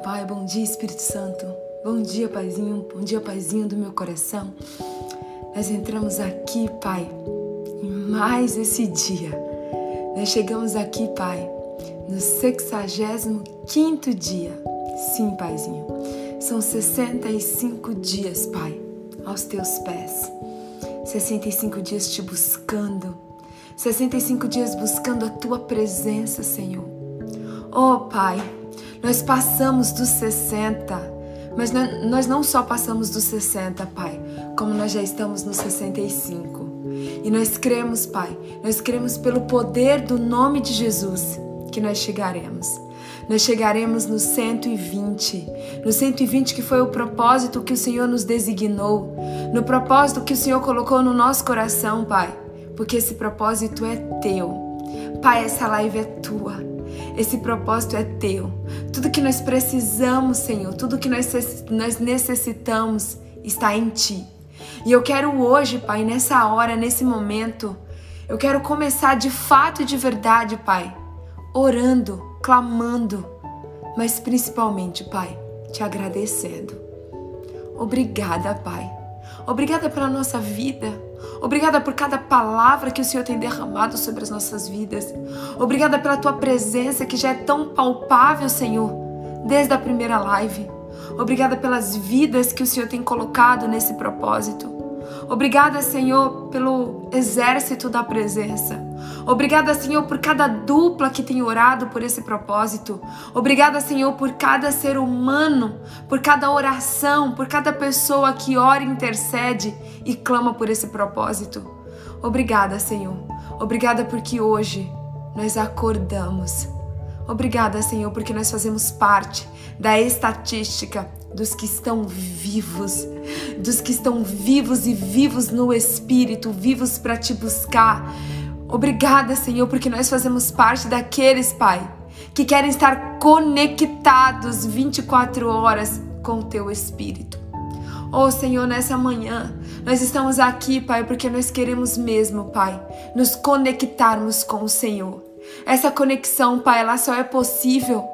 Papai. Bom dia, Espírito Santo. Bom dia, Paizinho. Bom dia, Paizinho do meu coração. Nós entramos aqui, Pai, em mais esse dia. Nós chegamos aqui, Pai, no 65 dia. Sim, Paizinho. São 65 dias, Pai, aos teus pés. 65 dias te buscando. 65 dias buscando a tua presença, Senhor. Oh Pai, nós passamos dos 60, mas nós não só passamos dos 60, Pai, como nós já estamos nos 65. E nós cremos, Pai, nós cremos pelo poder do nome de Jesus que nós chegaremos. Nós chegaremos no 120, no 120 que foi o propósito que o Senhor nos designou, no propósito que o Senhor colocou no nosso coração, Pai, porque esse propósito é teu. Pai, essa live é tua. Esse propósito é teu. Tudo que nós precisamos, Senhor, tudo que nós, necessitamos está em ti. E eu quero hoje, Pai, nessa hora, nesse momento, eu quero começar de fato e de verdade, Pai, orando, clamando, mas principalmente, Pai, te agradecendo. Obrigada, Pai. Obrigada pela nossa vida. Obrigada por cada palavra que o Senhor tem derramado sobre as nossas vidas. Obrigada pela tua presença que já é tão palpável, Senhor, desde a primeira live. Obrigada pelas vidas que o Senhor tem colocado nesse propósito. Obrigada, Senhor, pelo exército da presença. Obrigada, Senhor, por cada dupla que tem orado por esse propósito. Obrigada, Senhor, por cada ser humano, por cada oração, por cada pessoa que ora, intercede e clama por esse propósito. Obrigada, Senhor. Obrigada porque hoje nós acordamos. Obrigada, Senhor, porque nós fazemos parte da estatística dos que estão vivos, dos que estão vivos e vivos no Espírito, vivos para te buscar. Obrigada, Senhor, porque nós fazemos parte daqueles, Pai, que querem estar conectados 24 horas com o Teu Espírito. Oh Senhor, nessa manhã, nós estamos aqui, Pai, porque nós queremos mesmo, Pai, nos conectarmos com o Senhor. Essa conexão, Pai, ela só é possível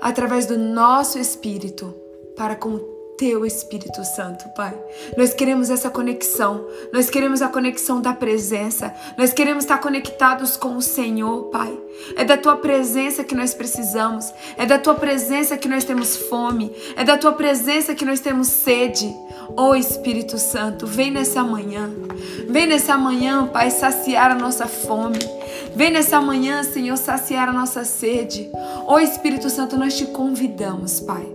através do nosso espírito para com o teu Espírito Santo, Pai. Nós queremos essa conexão, nós queremos a conexão da presença, nós queremos estar conectados com o Senhor, Pai. É da tua presença que nós precisamos, é da tua presença que nós temos fome, é da tua presença que nós temos sede. Oh Espírito Santo, vem nessa manhã, vem nessa manhã, Pai, saciar a nossa fome. Vem nessa manhã, Senhor, saciar a nossa sede. Oh Espírito Santo, nós te convidamos, Pai.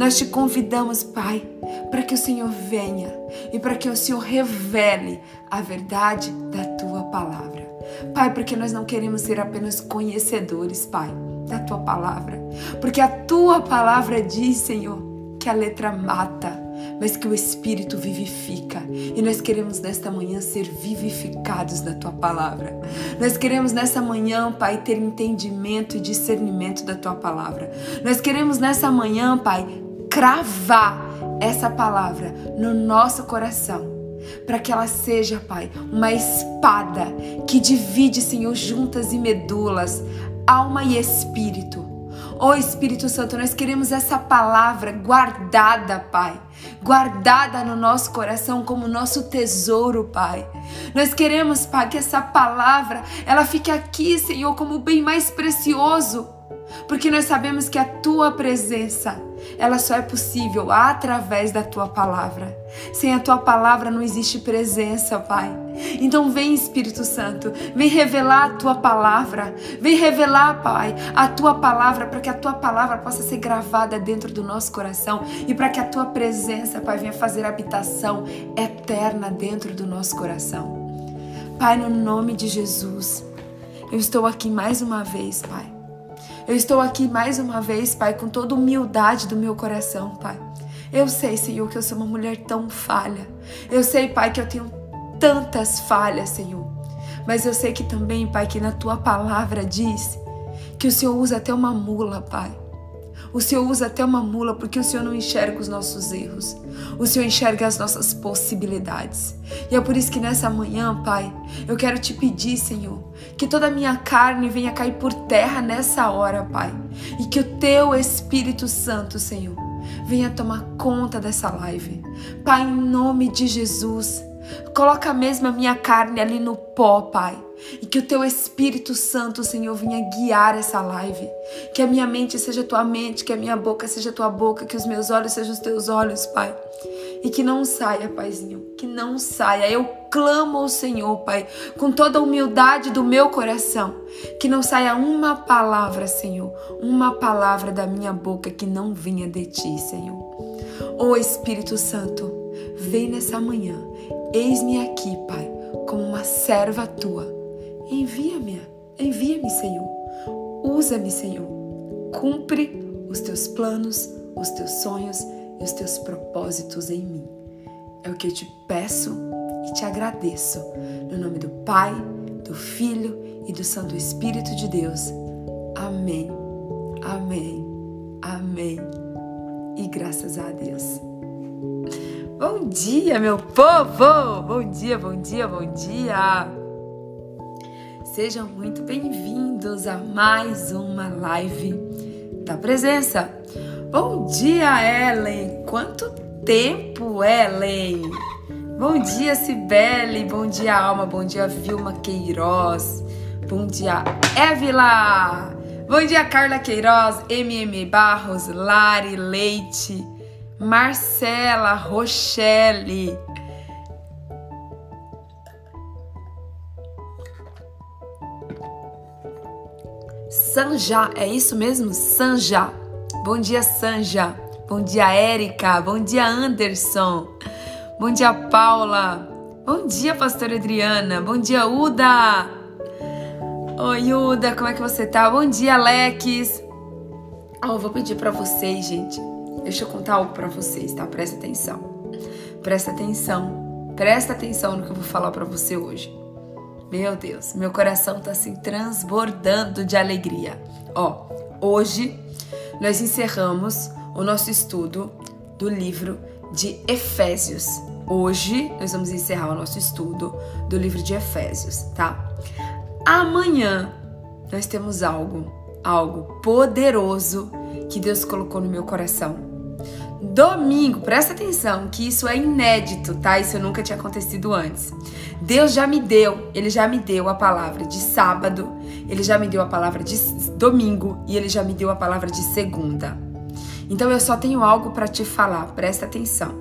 Nós te convidamos, Pai, para que o Senhor venha e para que o Senhor revele a verdade da tua palavra. Pai, porque nós não queremos ser apenas conhecedores, Pai, da tua palavra. Porque a tua palavra diz, Senhor, que a letra mata, mas que o Espírito vivifica. E nós queremos nesta manhã ser vivificados da tua palavra. Nós queremos nessa manhã, Pai, ter entendimento e discernimento da tua palavra. Nós queremos nessa manhã, Pai, cravar essa palavra no nosso coração para que ela seja, Pai, uma espada que divide, Senhor, juntas e medulas, alma e espírito. Oh Espírito Santo, nós queremos essa palavra guardada, Pai, guardada no nosso coração como nosso tesouro, Pai. Nós queremos, Pai, que essa palavra ela fique aqui, Senhor, como o bem mais precioso, porque nós sabemos que a tua presença ela só é possível através da tua palavra. Sem a tua palavra não existe presença, Pai. Então vem Espírito Santo, vem revelar a tua palavra, vem revelar, Pai, a tua palavra para que a tua palavra possa ser gravada dentro do nosso coração e para que a tua presença, Pai, venha fazer habitação eterna dentro do nosso coração. Pai, no nome de Jesus, eu estou aqui mais uma vez, Pai Eu estou aqui mais uma vez, Pai, com toda humildade do meu coração, Pai. Eu sei, Senhor, que eu sou uma mulher tão falha. Eu sei, Pai, que eu tenho tantas falhas, Senhor. Mas eu sei que também, Pai, que na tua palavra diz que o Senhor usa até uma mula, Pai. O Senhor usa até uma mula porque o Senhor não enxerga os nossos erros. O Senhor enxerga as nossas possibilidades. E é por isso que nessa manhã, Pai, eu quero te pedir, Senhor, que toda a minha carne venha cair por terra nessa hora, Pai. E que o teu Espírito Santo, Senhor, venha tomar conta dessa live. Pai, em nome de Jesus, coloca mesmo a minha carne ali no pó, Pai e que o teu Espírito Santo, Senhor, venha guiar essa live. Que a minha mente seja tua mente, que a minha boca seja tua boca, que os meus olhos sejam os teus olhos, Pai. E que não saia, Paizinho, que não saia. Eu clamo ao Senhor, Pai, com toda a humildade do meu coração. Que não saia uma palavra, Senhor, uma palavra da minha boca que não venha de ti, Senhor. Ô Espírito Santo, vem nessa manhã. Eis-me aqui, Pai, como uma serva tua Envia-me, envia-me, Senhor. Usa-me, Senhor. Cumpre os teus planos, os teus sonhos e os teus propósitos em mim. É o que eu te peço e te agradeço. No nome do Pai, do Filho e do Santo Espírito de Deus. Amém. Amém. Amém. E graças a Deus. Bom dia, meu povo! Bom dia, bom dia, bom dia! Sejam muito bem-vindos a mais uma live da presença. Bom dia, Ellen! Quanto tempo, Ellen! Bom dia, Cibele! Bom dia, Alma! Bom dia, Vilma Queiroz! Bom dia, Évila! Bom dia, Carla Queiroz, MM Barros, Lari Leite, Marcela, Rochelle. Sanja, é isso mesmo? Sanja. Bom dia, Sanja. Bom dia, Érica. Bom dia, Anderson. Bom dia, Paula. Bom dia, pastora Adriana. Bom dia, Uda. Oi, Uda, como é que você tá? Bom dia, Alex. Oh, vou pedir para vocês, gente. Deixa eu contar algo para vocês, tá? Presta atenção. Presta atenção. Presta atenção no que eu vou falar para você hoje. Meu Deus, meu coração está assim transbordando de alegria. Ó, hoje nós encerramos o nosso estudo do livro de Efésios. Hoje nós vamos encerrar o nosso estudo do livro de Efésios, tá? Amanhã nós temos algo, algo poderoso que Deus colocou no meu coração. Domingo, presta atenção que isso é inédito, tá? Isso nunca tinha acontecido antes. Deus já me deu, ele já me deu a palavra de sábado, ele já me deu a palavra de domingo e ele já me deu a palavra de segunda. Então eu só tenho algo para te falar, presta atenção.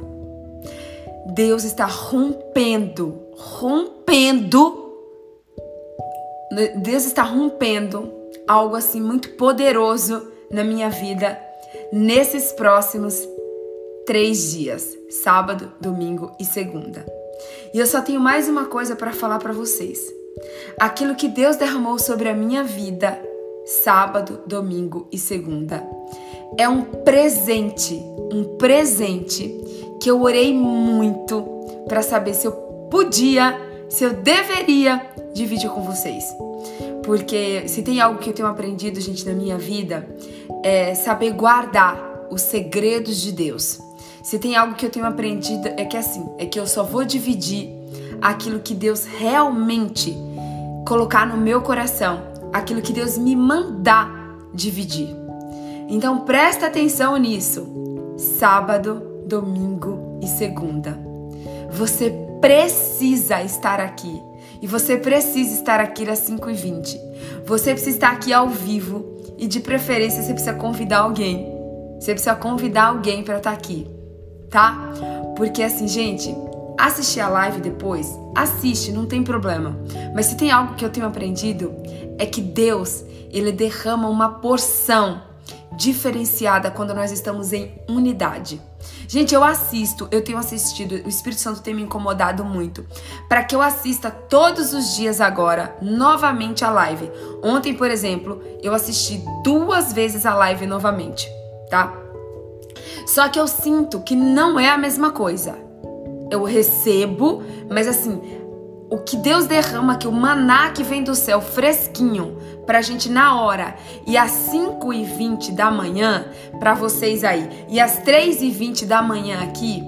Deus está rompendo, rompendo. Deus está rompendo algo assim muito poderoso na minha vida nesses próximos três dias: sábado, domingo e segunda. E eu só tenho mais uma coisa para falar para vocês. Aquilo que Deus derramou sobre a minha vida, sábado, domingo e segunda, é um presente, um presente que eu orei muito para saber se eu podia, se eu deveria dividir com vocês. Porque se tem algo que eu tenho aprendido, gente, na minha vida, é saber guardar os segredos de Deus. Se tem algo que eu tenho aprendido é que assim, é que eu só vou dividir aquilo que Deus realmente colocar no meu coração, aquilo que Deus me mandar dividir. Então presta atenção nisso. Sábado, domingo e segunda. Você precisa estar aqui. E você precisa estar aqui às 5h20. Você precisa estar aqui ao vivo. E de preferência você precisa convidar alguém. Você precisa convidar alguém para estar aqui tá? Porque assim, gente, assistir a live depois, assiste, não tem problema. Mas se tem algo que eu tenho aprendido é que Deus, ele derrama uma porção diferenciada quando nós estamos em unidade. Gente, eu assisto, eu tenho assistido, o Espírito Santo tem me incomodado muito, para que eu assista todos os dias agora novamente a live. Ontem, por exemplo, eu assisti duas vezes a live novamente, tá? Só que eu sinto que não é a mesma coisa. Eu recebo, mas assim, o que Deus derrama aqui, o maná que vem do céu fresquinho pra gente na hora, e às 5 e 20 da manhã, pra vocês aí, e às 3 e 20 da manhã aqui,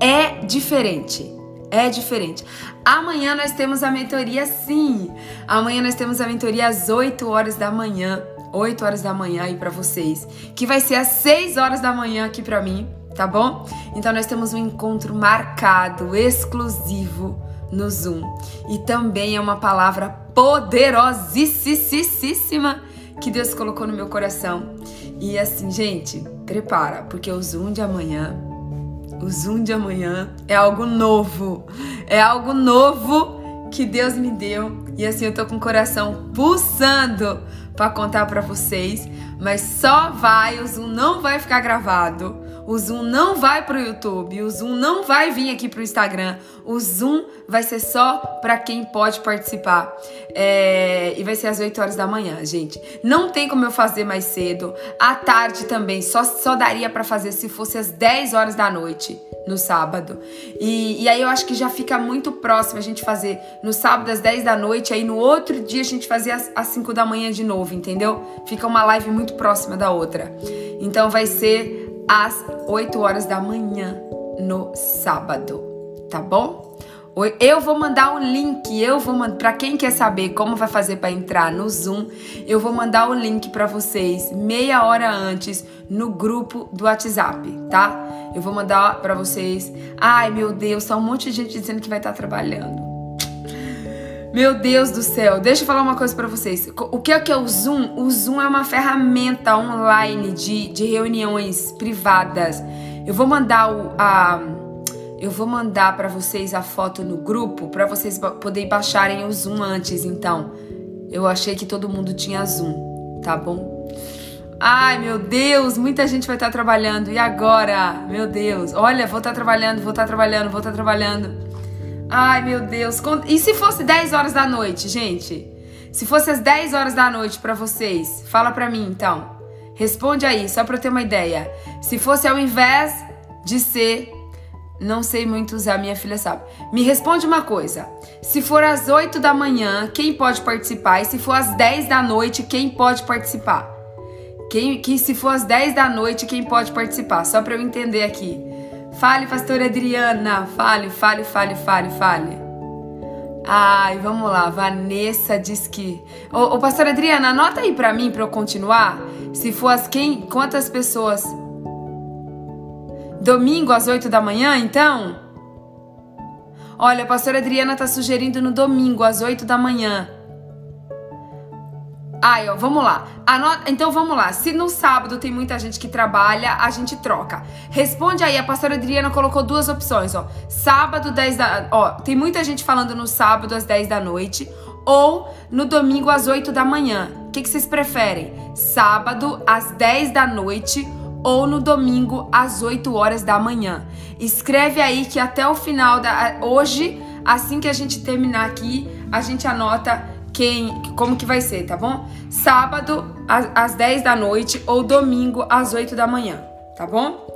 é diferente. É diferente. Amanhã nós temos a mentoria, sim. Amanhã nós temos a mentoria às 8 horas da manhã. 8 horas da manhã aí para vocês. Que vai ser às 6 horas da manhã aqui para mim, tá bom? Então nós temos um encontro marcado, exclusivo no Zoom. E também é uma palavra poderosíssima que Deus colocou no meu coração. E assim, gente, prepara, porque o Zoom de amanhã, o Zoom de amanhã é algo novo. É algo novo que Deus me deu. E assim, eu tô com o coração pulsando para contar para vocês, mas só vai, o Zoom não vai ficar gravado. O Zoom não vai pro YouTube, o Zoom não vai vir aqui pro Instagram. O Zoom vai ser só para quem pode participar. É... E vai ser às 8 horas da manhã, gente. Não tem como eu fazer mais cedo. À tarde também, só, só daria para fazer se fosse às 10 horas da noite no sábado. E, e aí eu acho que já fica muito próximo a gente fazer no sábado às 10 da noite, aí no outro dia a gente fazer às, às 5 da manhã de novo, entendeu? Fica uma live muito próxima da outra. Então vai ser às 8 horas da manhã no sábado, tá bom? Eu vou mandar o link, eu vou mandar para quem quer saber como vai fazer para entrar no Zoom, eu vou mandar o link para vocês meia hora antes no grupo do WhatsApp, tá? Eu vou mandar para vocês. Ai, meu Deus, tá um monte de gente dizendo que vai estar tá trabalhando. Meu Deus do céu, deixa eu falar uma coisa para vocês. O que é que é o Zoom? O Zoom é uma ferramenta online de, de reuniões privadas. Eu vou mandar o, a eu vou mandar para vocês a foto no grupo para vocês poderem baixarem o Zoom antes. Então, eu achei que todo mundo tinha Zoom, tá bom? Ai, meu Deus, muita gente vai estar trabalhando. E agora? Meu Deus. Olha, vou estar trabalhando, vou estar trabalhando, vou estar trabalhando. Ai, meu Deus. E se fosse 10 horas da noite, gente? Se fosse às 10 horas da noite para vocês, fala para mim então. Responde aí, só para eu ter uma ideia. Se fosse ao invés de ser não sei muito usar, minha filha sabe. Me responde uma coisa. Se for às 8 da manhã, quem pode participar? E se for às 10 da noite, quem pode participar? Quem, que se for às 10 da noite, quem pode participar? Só para eu entender aqui. Fale, pastora Adriana. Fale, fale, fale, fale, fale. Ai, vamos lá. Vanessa diz que. Ô, ô pastora Adriana, anota aí pra mim pra eu continuar. Se for as quem. Quantas pessoas? Domingo às 8 da manhã, então? Olha, a pastora Adriana tá sugerindo no domingo às 8 da manhã. Ai, ó, vamos lá. Anota, então vamos lá. Se no sábado tem muita gente que trabalha, a gente troca. Responde aí, a pastora Adriana colocou duas opções, ó. Sábado 10 da, ó, tem muita gente falando no sábado às 10 da noite ou no domingo às 8 da manhã. O que, que vocês preferem? Sábado às 10 da noite ou no domingo às 8 horas da manhã. Escreve aí que até o final da hoje, assim que a gente terminar aqui, a gente anota quem, como que vai ser, tá bom? Sábado às 10 da noite ou domingo às 8 da manhã, tá bom?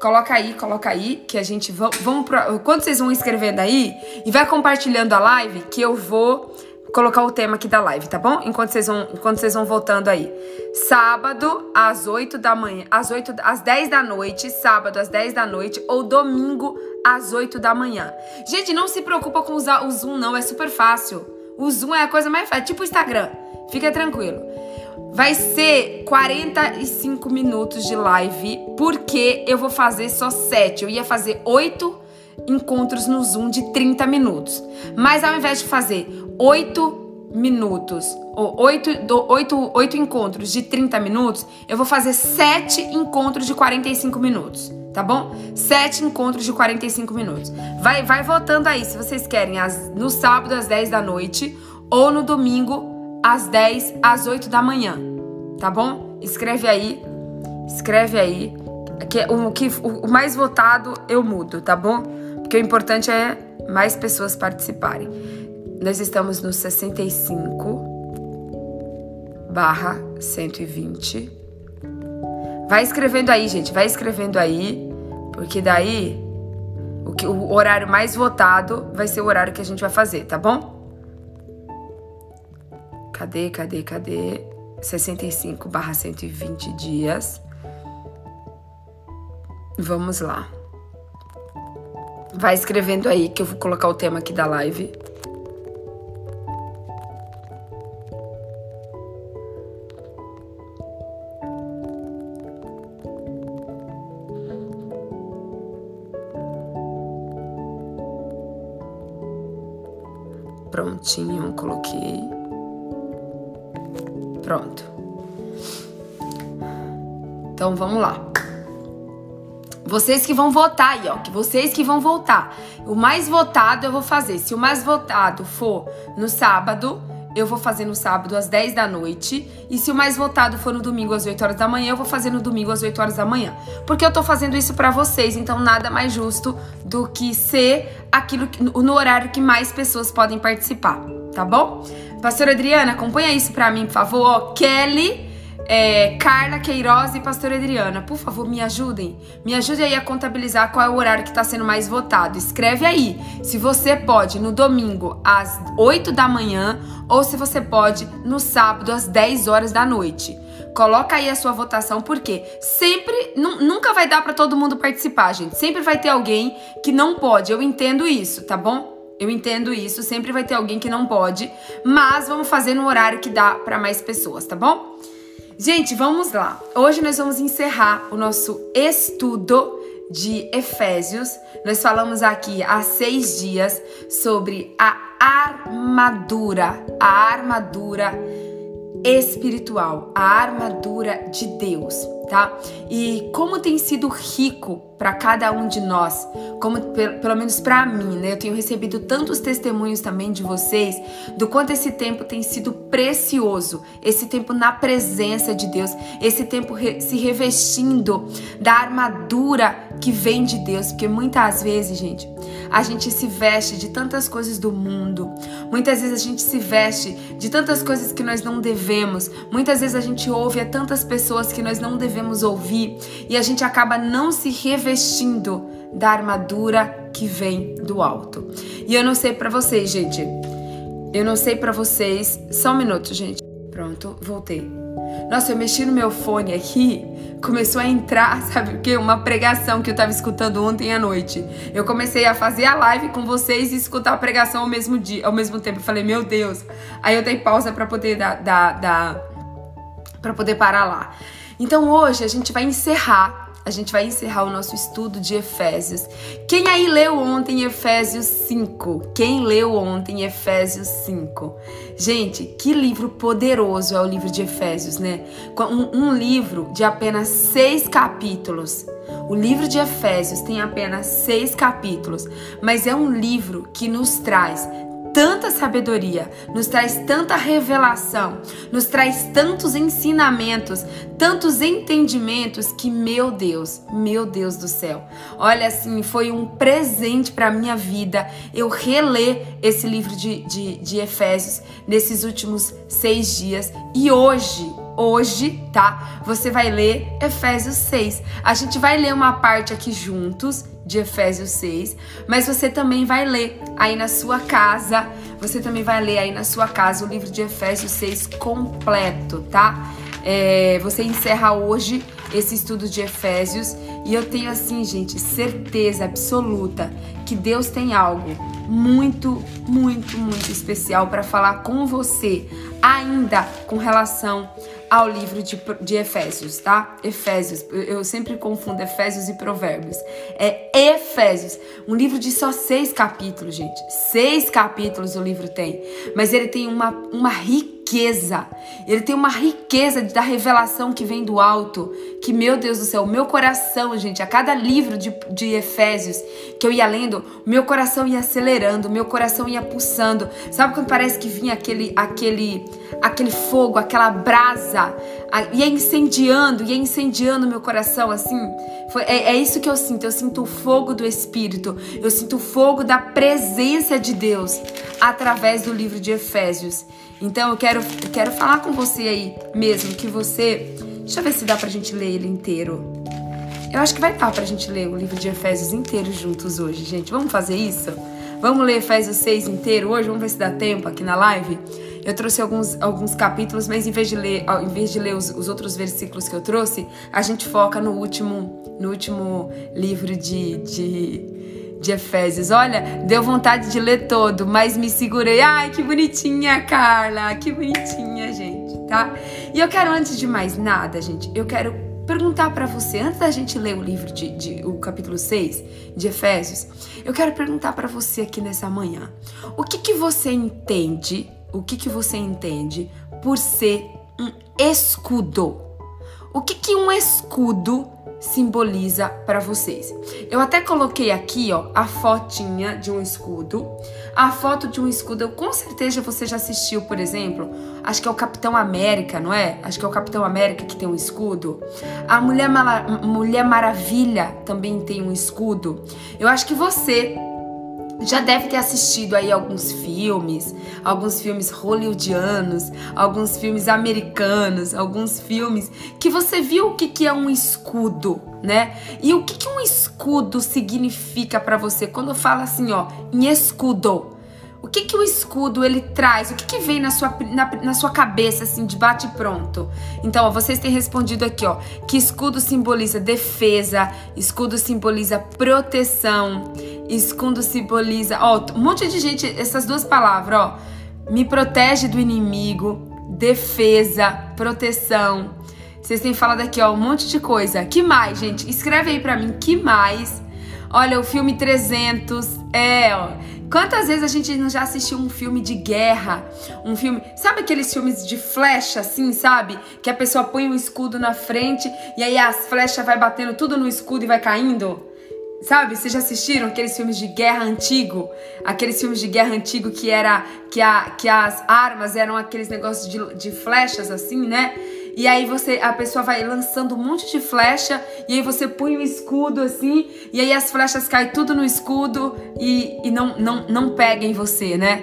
Coloca aí, coloca aí, que a gente vamos, vamos pra, quando vocês vão escrevendo aí e vai compartilhando a live, que eu vou colocar o tema aqui da live, tá bom? Enquanto vocês vão, enquanto vocês vão voltando aí. Sábado às 8 da manhã, às 8 às 10 da noite, sábado às 10 da noite ou domingo às 8 da manhã. Gente, não se preocupa com usar o Zoom não, é super fácil. O Zoom é a coisa mais fácil, tipo o Instagram. Fica tranquilo. Vai ser 45 minutos de live, porque eu vou fazer só 7. Eu ia fazer 8 encontros no Zoom de 30 minutos. Mas ao invés de fazer 8 minutos, ou 8, 8, 8 encontros de 30 minutos, eu vou fazer 7 encontros de 45 minutos tá bom? Sete encontros de 45 minutos. Vai, vai votando aí se vocês querem as, no sábado às 10 da noite ou no domingo às 10 às 8 da manhã, tá bom? Escreve aí Escreve aí. Que, o, que, o mais votado eu mudo, tá bom? Porque o importante é mais pessoas participarem. Nós estamos no 65 barra 120. Vai escrevendo aí, gente. Vai escrevendo aí. Porque daí o, que, o horário mais votado vai ser o horário que a gente vai fazer, tá bom? Cadê, cadê, cadê? 65 barra 120 dias. Vamos lá. Vai escrevendo aí que eu vou colocar o tema aqui da live. Vocês que vão votar aí, ó. Que vocês que vão votar. O mais votado eu vou fazer. Se o mais votado for no sábado, eu vou fazer no sábado às 10 da noite. E se o mais votado for no domingo às 8 horas da manhã, eu vou fazer no domingo às 8 horas da manhã. Porque eu tô fazendo isso para vocês, então nada mais justo do que ser aquilo que, no horário que mais pessoas podem participar, tá bom? Pastora Adriana, acompanha isso para mim, por favor. Ó, Kelly é, Carla Queiroz e Pastora Adriana, por favor, me ajudem. Me ajude aí a contabilizar qual é o horário que está sendo mais votado. Escreve aí se você pode no domingo às 8 da manhã ou se você pode no sábado às 10 horas da noite. Coloca aí a sua votação, porque sempre, nunca vai dar para todo mundo participar, gente. Sempre vai ter alguém que não pode. Eu entendo isso, tá bom? Eu entendo isso, sempre vai ter alguém que não pode, mas vamos fazer no horário que dá para mais pessoas, tá bom? Gente, vamos lá. Hoje nós vamos encerrar o nosso estudo de Efésios. Nós falamos aqui há seis dias sobre a armadura, a armadura espiritual, a armadura de Deus, tá? E como tem sido rico para cada um de nós, como pelo menos para mim, né? Eu tenho recebido tantos testemunhos também de vocês do quanto esse tempo tem sido precioso, esse tempo na presença de Deus, esse tempo re se revestindo da armadura que vem de Deus, porque muitas vezes, gente, a gente se veste de tantas coisas do mundo. Muitas vezes a gente se veste de tantas coisas que nós não devemos. Muitas vezes a gente ouve a tantas pessoas que nós não devemos ouvir e a gente acaba não se revestindo da armadura que vem do alto. E eu não sei para vocês, gente. Eu não sei para vocês. Só um minuto, gente. Pronto, voltei. Nossa, eu mexi no meu fone aqui, começou a entrar, sabe o que? Uma pregação que eu tava escutando ontem à noite. Eu comecei a fazer a live com vocês e escutar a pregação ao mesmo dia, ao mesmo tempo. Eu falei, meu Deus. Aí eu dei pausa para poder dar, dar, dar para poder parar lá. Então hoje a gente vai encerrar a gente vai encerrar o nosso estudo de Efésios. Quem aí leu ontem Efésios 5? Quem leu ontem Efésios 5? Gente, que livro poderoso é o livro de Efésios, né? Um, um livro de apenas seis capítulos. O livro de Efésios tem apenas seis capítulos, mas é um livro que nos traz tanta sabedoria, nos traz tanta revelação, nos traz tantos ensinamentos, tantos entendimentos que, meu Deus, meu Deus do céu, olha assim, foi um presente para minha vida eu reler esse livro de, de, de Efésios nesses últimos seis dias. E hoje, hoje, tá? Você vai ler Efésios 6. A gente vai ler uma parte aqui juntos de Efésios 6, mas você também vai ler aí na sua casa, você também vai ler aí na sua casa o livro de Efésios 6 completo, tá? É, você encerra hoje esse estudo de Efésios e eu tenho assim, gente, certeza absoluta que Deus tem algo muito, muito, muito especial para falar com você, ainda com relação ao livro de, de Efésios, tá? Efésios, eu sempre confundo Efésios e Provérbios. É Efésios, um livro de só seis capítulos, gente. Seis capítulos o livro tem, mas ele tem uma, uma riqueza riqueza. Ele tem uma riqueza da revelação que vem do alto. Que, meu Deus do céu, meu coração, gente, a cada livro de, de Efésios que eu ia lendo, meu coração ia acelerando, meu coração ia pulsando. Sabe quando parece que vinha aquele, aquele, aquele fogo, aquela brasa, ia incendiando, ia incendiando meu coração, assim? Foi, é, é isso que eu sinto. Eu sinto o fogo do Espírito. Eu sinto o fogo da presença de Deus através do livro de Efésios. Então eu quero, quero falar com você aí mesmo que você. Deixa eu ver se dá pra gente ler ele inteiro. Eu acho que vai dar pra gente ler o livro de Efésios inteiro juntos hoje, gente. Vamos fazer isso? Vamos ler Efésios 6 inteiro hoje? Vamos ver se dá tempo aqui na live? Eu trouxe alguns, alguns capítulos, mas em vez de ler, em vez de ler os, os outros versículos que eu trouxe, a gente foca no último, no último livro de, de, de Efésios. Olha, deu vontade de ler todo, mas me segurei. Ai, que bonitinha, Carla! Que bonitinha, gente, tá? E eu quero, antes de mais nada, gente, eu quero perguntar para você, antes da gente ler o livro de, de, o capítulo 6 de Efésios, eu quero perguntar para você aqui nessa manhã, o que que você entende o que, que você entende por ser um escudo? O que, que um escudo simboliza para vocês? Eu até coloquei aqui, ó, a fotinha de um escudo. A foto de um escudo, com certeza você já assistiu, por exemplo, acho que é o Capitão América, não é? Acho que é o Capitão América que tem um escudo. A Mulher, Mulher Maravilha também tem um escudo. Eu acho que você já deve ter assistido aí alguns filmes, alguns filmes hollywoodianos, alguns filmes americanos, alguns filmes que você viu o que, que é um escudo, né? E o que, que um escudo significa para você quando fala assim, ó, em escudo? O que que o escudo ele traz? O que que vem na sua, na, na sua cabeça assim de bate pronto? Então, ó, vocês têm respondido aqui, ó, que escudo simboliza defesa, escudo simboliza proteção, escudo simboliza, ó, um monte de gente, essas duas palavras, ó, me protege do inimigo, defesa, proteção. Vocês têm falado aqui, ó, um monte de coisa. Que mais, gente? Escreve aí para mim, que mais? Olha, o filme 300, é, ó. Quantas vezes a gente não já assistiu um filme de guerra? Um filme. Sabe aqueles filmes de flecha, assim, sabe? Que a pessoa põe um escudo na frente e aí as flechas vai batendo tudo no escudo e vai caindo? Sabe, vocês já assistiram aqueles filmes de guerra antigo? Aqueles filmes de guerra antigo que era que, a, que as armas eram aqueles negócios de, de flechas assim, né? E aí você, a pessoa vai lançando um monte de flecha, e aí você põe o um escudo assim, e aí as flechas caem tudo no escudo e, e não, não, não pega em você, né?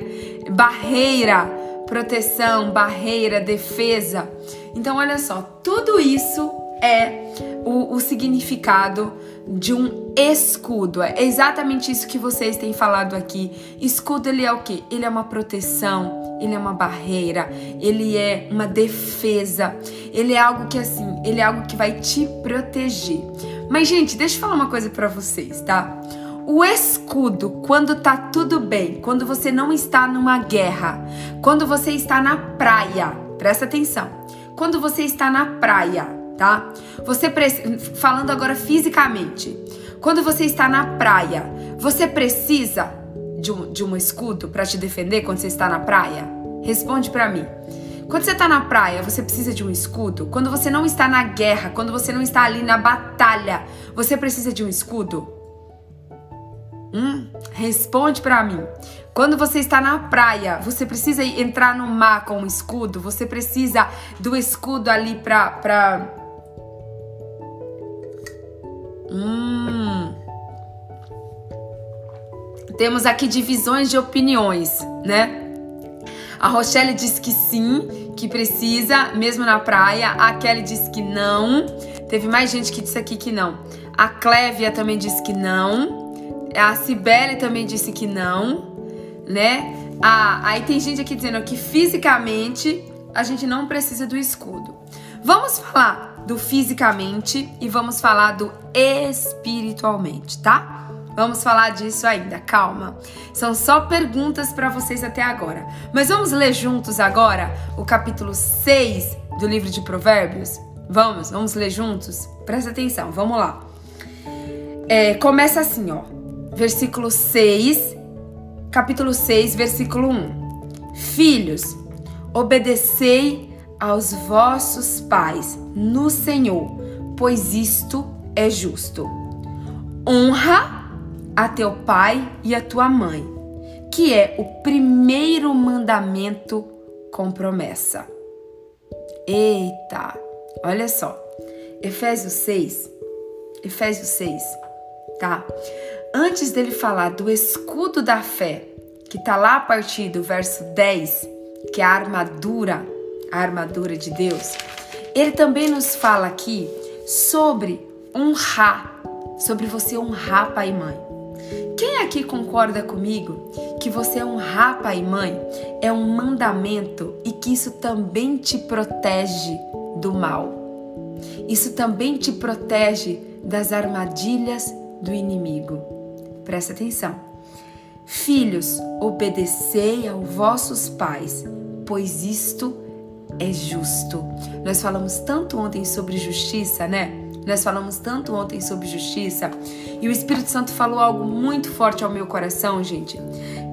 Barreira, proteção, barreira, defesa. Então, olha só, tudo isso é o, o significado de um escudo. É exatamente isso que vocês têm falado aqui. Escudo ele é o quê? Ele é uma proteção, ele é uma barreira, ele é uma defesa. Ele é algo que assim, ele é algo que vai te proteger. Mas gente, deixa eu falar uma coisa para vocês, tá? O escudo, quando tá tudo bem, quando você não está numa guerra, quando você está na praia, presta atenção. Quando você está na praia, tá? Você falando agora fisicamente. Quando você está na praia, você precisa de um, de um escudo para te defender quando você está na praia? Responde para mim. Quando você está na praia, você precisa de um escudo? Quando você não está na guerra, quando você não está ali na batalha, você precisa de um escudo? Hum? Responde para mim. Quando você está na praia, você precisa entrar no mar com um escudo? Você precisa do escudo ali para Hum. Temos aqui divisões de opiniões, né? A Rochelle diz que sim, que precisa, mesmo na praia. A Kelly diz que não. Teve mais gente que disse aqui que não. A Clévia também disse que não. A Cibele também disse que não, né? Aí tem gente aqui dizendo que fisicamente a gente não precisa do escudo. Vamos falar do fisicamente e vamos falar do espiritualmente, tá? Vamos falar disso ainda, calma. São só perguntas para vocês até agora. Mas vamos ler juntos agora o capítulo 6 do livro de Provérbios? Vamos, vamos ler juntos? Presta atenção, vamos lá. É, começa assim, ó. Versículo 6, capítulo 6, versículo 1. Filhos, obedecei aos vossos pais no Senhor, pois isto é justo. Honra a teu pai e a tua mãe, que é o primeiro mandamento com promessa. Eita, olha só. Efésios 6, Efésios 6, tá? Antes dele falar do escudo da fé, que tá lá a partir do verso 10, que é a armadura, a armadura de Deus, ele também nos fala aqui sobre honrar, sobre você honrar pai e mãe. Quem aqui concorda comigo que você honrar pai e mãe é um mandamento e que isso também te protege do mal? Isso também te protege das armadilhas do inimigo. Presta atenção. Filhos, obedecei aos vossos pais, pois isto é justo. Nós falamos tanto ontem sobre justiça, né? Nós falamos tanto ontem sobre justiça e o Espírito Santo falou algo muito forte ao meu coração, gente.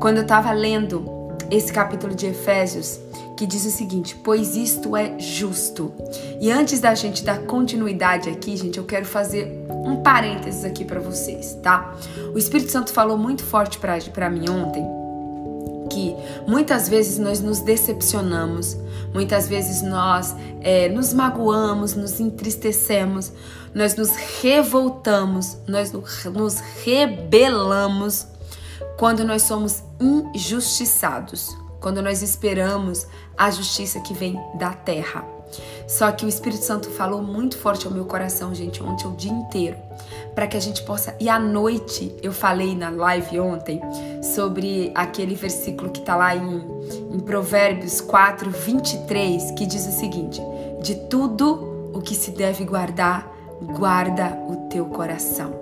Quando eu estava lendo esse capítulo de Efésios, que diz o seguinte: Pois isto é justo. E antes da gente dar continuidade aqui, gente, eu quero fazer um parênteses aqui para vocês, tá? O Espírito Santo falou muito forte para mim ontem que muitas vezes nós nos decepcionamos, muitas vezes nós é, nos magoamos, nos entristecemos, nós nos revoltamos, nós nos rebelamos quando nós somos injustiçados, quando nós esperamos a justiça que vem da terra. Só que o Espírito Santo falou muito forte ao meu coração, gente, ontem o dia inteiro, para que a gente possa. E à noite eu falei na live ontem sobre aquele versículo que está lá em, em Provérbios 4, 23, que diz o seguinte: De tudo o que se deve guardar, guarda o teu coração.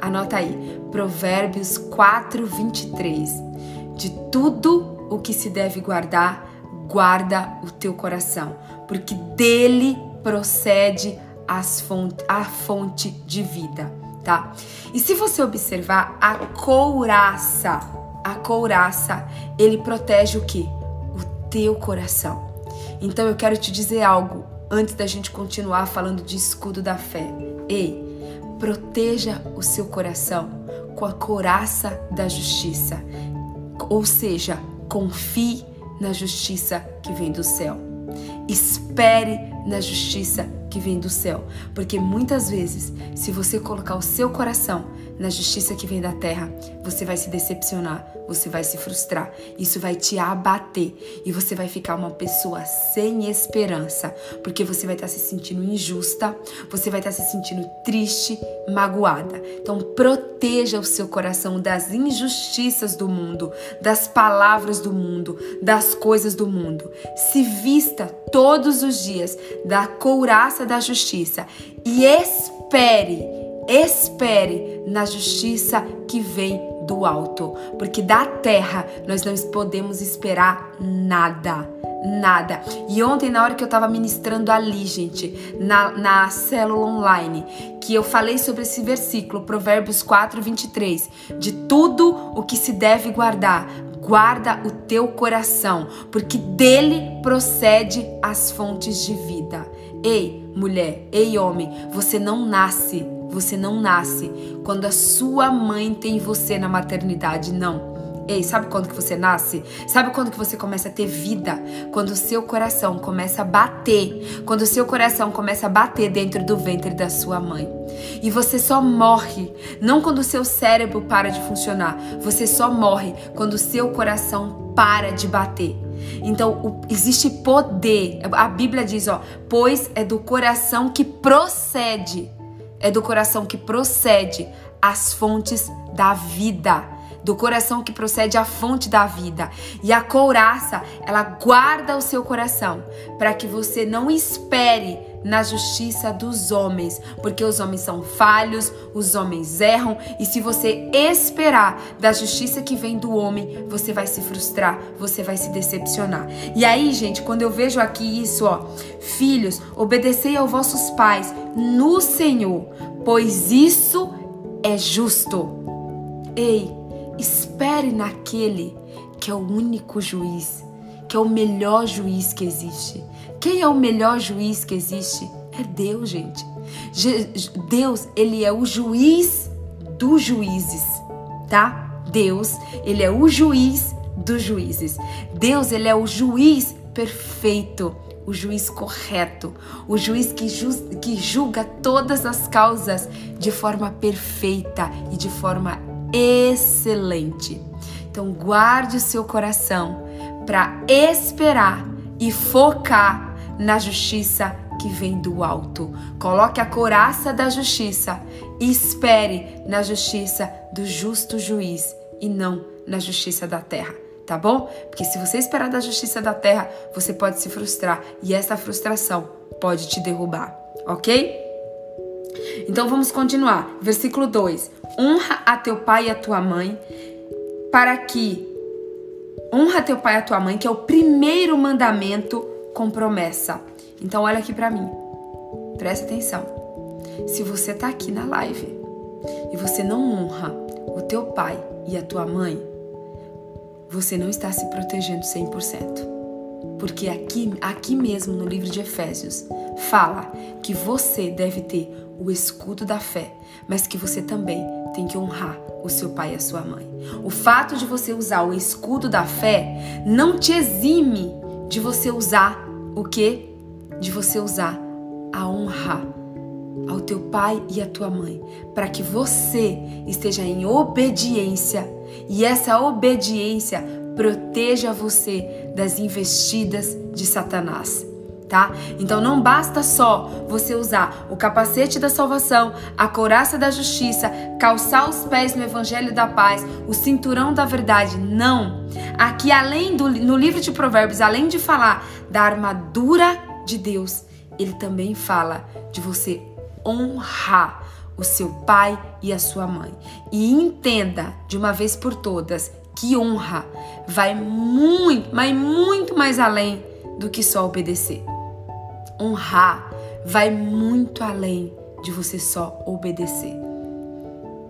Anota aí, Provérbios 4, 23. De tudo o que se deve guardar, guarda o teu coração, porque dele procede fonte, a fonte de vida, tá? E se você observar a couraça, a couraça, ele protege o que? O teu coração. Então eu quero te dizer algo antes da gente continuar falando de escudo da fé. Ei, proteja o seu coração com a couraça da justiça. Ou seja, confie na justiça que vem do céu. Espere na justiça que vem do céu, porque muitas vezes, se você colocar o seu coração na justiça que vem da terra, você vai se decepcionar, você vai se frustrar, isso vai te abater e você vai ficar uma pessoa sem esperança, porque você vai estar se sentindo injusta, você vai estar se sentindo triste, magoada. Então, proteja o seu coração das injustiças do mundo, das palavras do mundo, das coisas do mundo. Se vista todos os dias da couraça da justiça. E espere espere na justiça que vem do alto, porque da terra nós não podemos esperar nada. Nada. E ontem, na hora que eu tava ministrando ali, gente, na, na célula online, que eu falei sobre esse versículo, Provérbios 4, 23, de tudo o que se deve guardar, guarda o teu coração, porque dele procede as fontes de vida. Ei, mulher, ei, homem, você não nasce você não nasce quando a sua mãe tem você na maternidade, não. Ei, sabe quando que você nasce? Sabe quando que você começa a ter vida? Quando o seu coração começa a bater. Quando o seu coração começa a bater dentro do ventre da sua mãe. E você só morre, não quando o seu cérebro para de funcionar. Você só morre quando o seu coração para de bater. Então, existe poder. A Bíblia diz, ó, pois é do coração que procede é do coração que procede as fontes da vida do coração que procede a fonte da vida. E a couraça, ela guarda o seu coração para que você não espere na justiça dos homens, porque os homens são falhos, os homens erram, e se você esperar da justiça que vem do homem, você vai se frustrar, você vai se decepcionar. E aí, gente, quando eu vejo aqui isso, ó, filhos, obedecei aos vossos pais no Senhor, pois isso é justo. Ei, espere naquele que é o único juiz, que é o melhor juiz que existe. Quem é o melhor juiz que existe? É Deus, gente. Deus, ele é o juiz dos juízes, tá? Deus, ele é o juiz dos juízes. Deus, ele é o juiz perfeito, o juiz correto, o juiz que, ju que julga todas as causas de forma perfeita e de forma excelente. Então, guarde o seu coração para esperar e focar na justiça que vem do alto. Coloque a coraça da justiça e espere na justiça do justo juiz e não na justiça da terra tá bom? Porque se você esperar da justiça da terra, você pode se frustrar e essa frustração pode te derrubar, ok? Então vamos continuar. Versículo 2: Honra a teu pai e a tua mãe, para que honra teu pai e a tua mãe, que é o primeiro mandamento com promessa. Então olha aqui para mim. Presta atenção. Se você tá aqui na live e você não honra o teu pai e a tua mãe, você não está se protegendo 100%. Porque aqui, aqui mesmo no livro de Efésios fala que você deve ter o escudo da fé, mas que você também tem que honrar o seu pai e a sua mãe. O fato de você usar o escudo da fé não te exime de você usar o que? De você usar a honrar ao teu pai e à tua mãe, para que você esteja em obediência e essa obediência proteja você das investidas de Satanás. Tá? Então não basta só você usar o capacete da salvação, a couraça da justiça, calçar os pés no evangelho da paz, o cinturão da verdade. Não. Aqui além do no livro de Provérbios, além de falar da armadura de Deus, ele também fala de você honrar o seu pai e a sua mãe. E entenda de uma vez por todas que honra vai muito, mas muito mais além do que só obedecer. Honrar vai muito além de você só obedecer.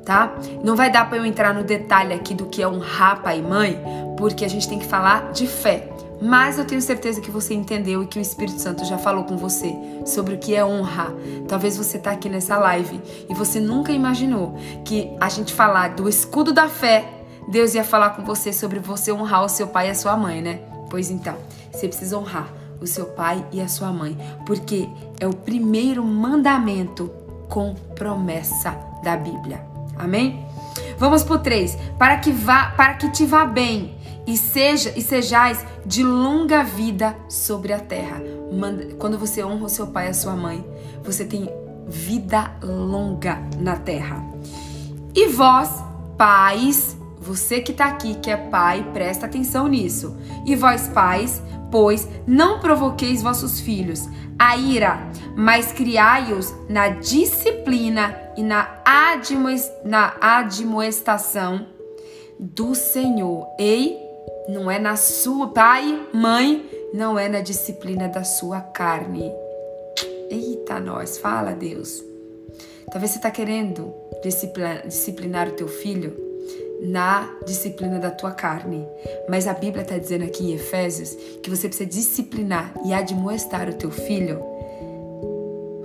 Tá? Não vai dar para eu entrar no detalhe aqui do que é honrar pai e mãe, porque a gente tem que falar de fé. Mas eu tenho certeza que você entendeu e que o Espírito Santo já falou com você sobre o que é honrar. Talvez você está aqui nessa live e você nunca imaginou que a gente falar do escudo da fé, Deus ia falar com você sobre você honrar o seu pai e a sua mãe, né? Pois então, você precisa honrar o seu pai e a sua mãe, porque é o primeiro mandamento com promessa da Bíblia. Amém? Vamos pro 3. Para que vá, para que te vá bem e seja e sejais de longa vida sobre a terra. Quando você honra o seu pai e a sua mãe, você tem vida longa na terra. E vós, pais, você que está aqui, que é pai, presta atenção nisso. E vós, pais, pois não provoqueis vossos filhos a ira, mas criai-os na disciplina e na, admoestação do Senhor. Ei, não é na sua pai, mãe, não é na disciplina da sua carne. Eita, nós, fala Deus. Talvez você está querendo disciplinar, disciplinar o teu filho na disciplina da tua carne. Mas a Bíblia está dizendo aqui em Efésios que você precisa disciplinar e admoestar o teu filho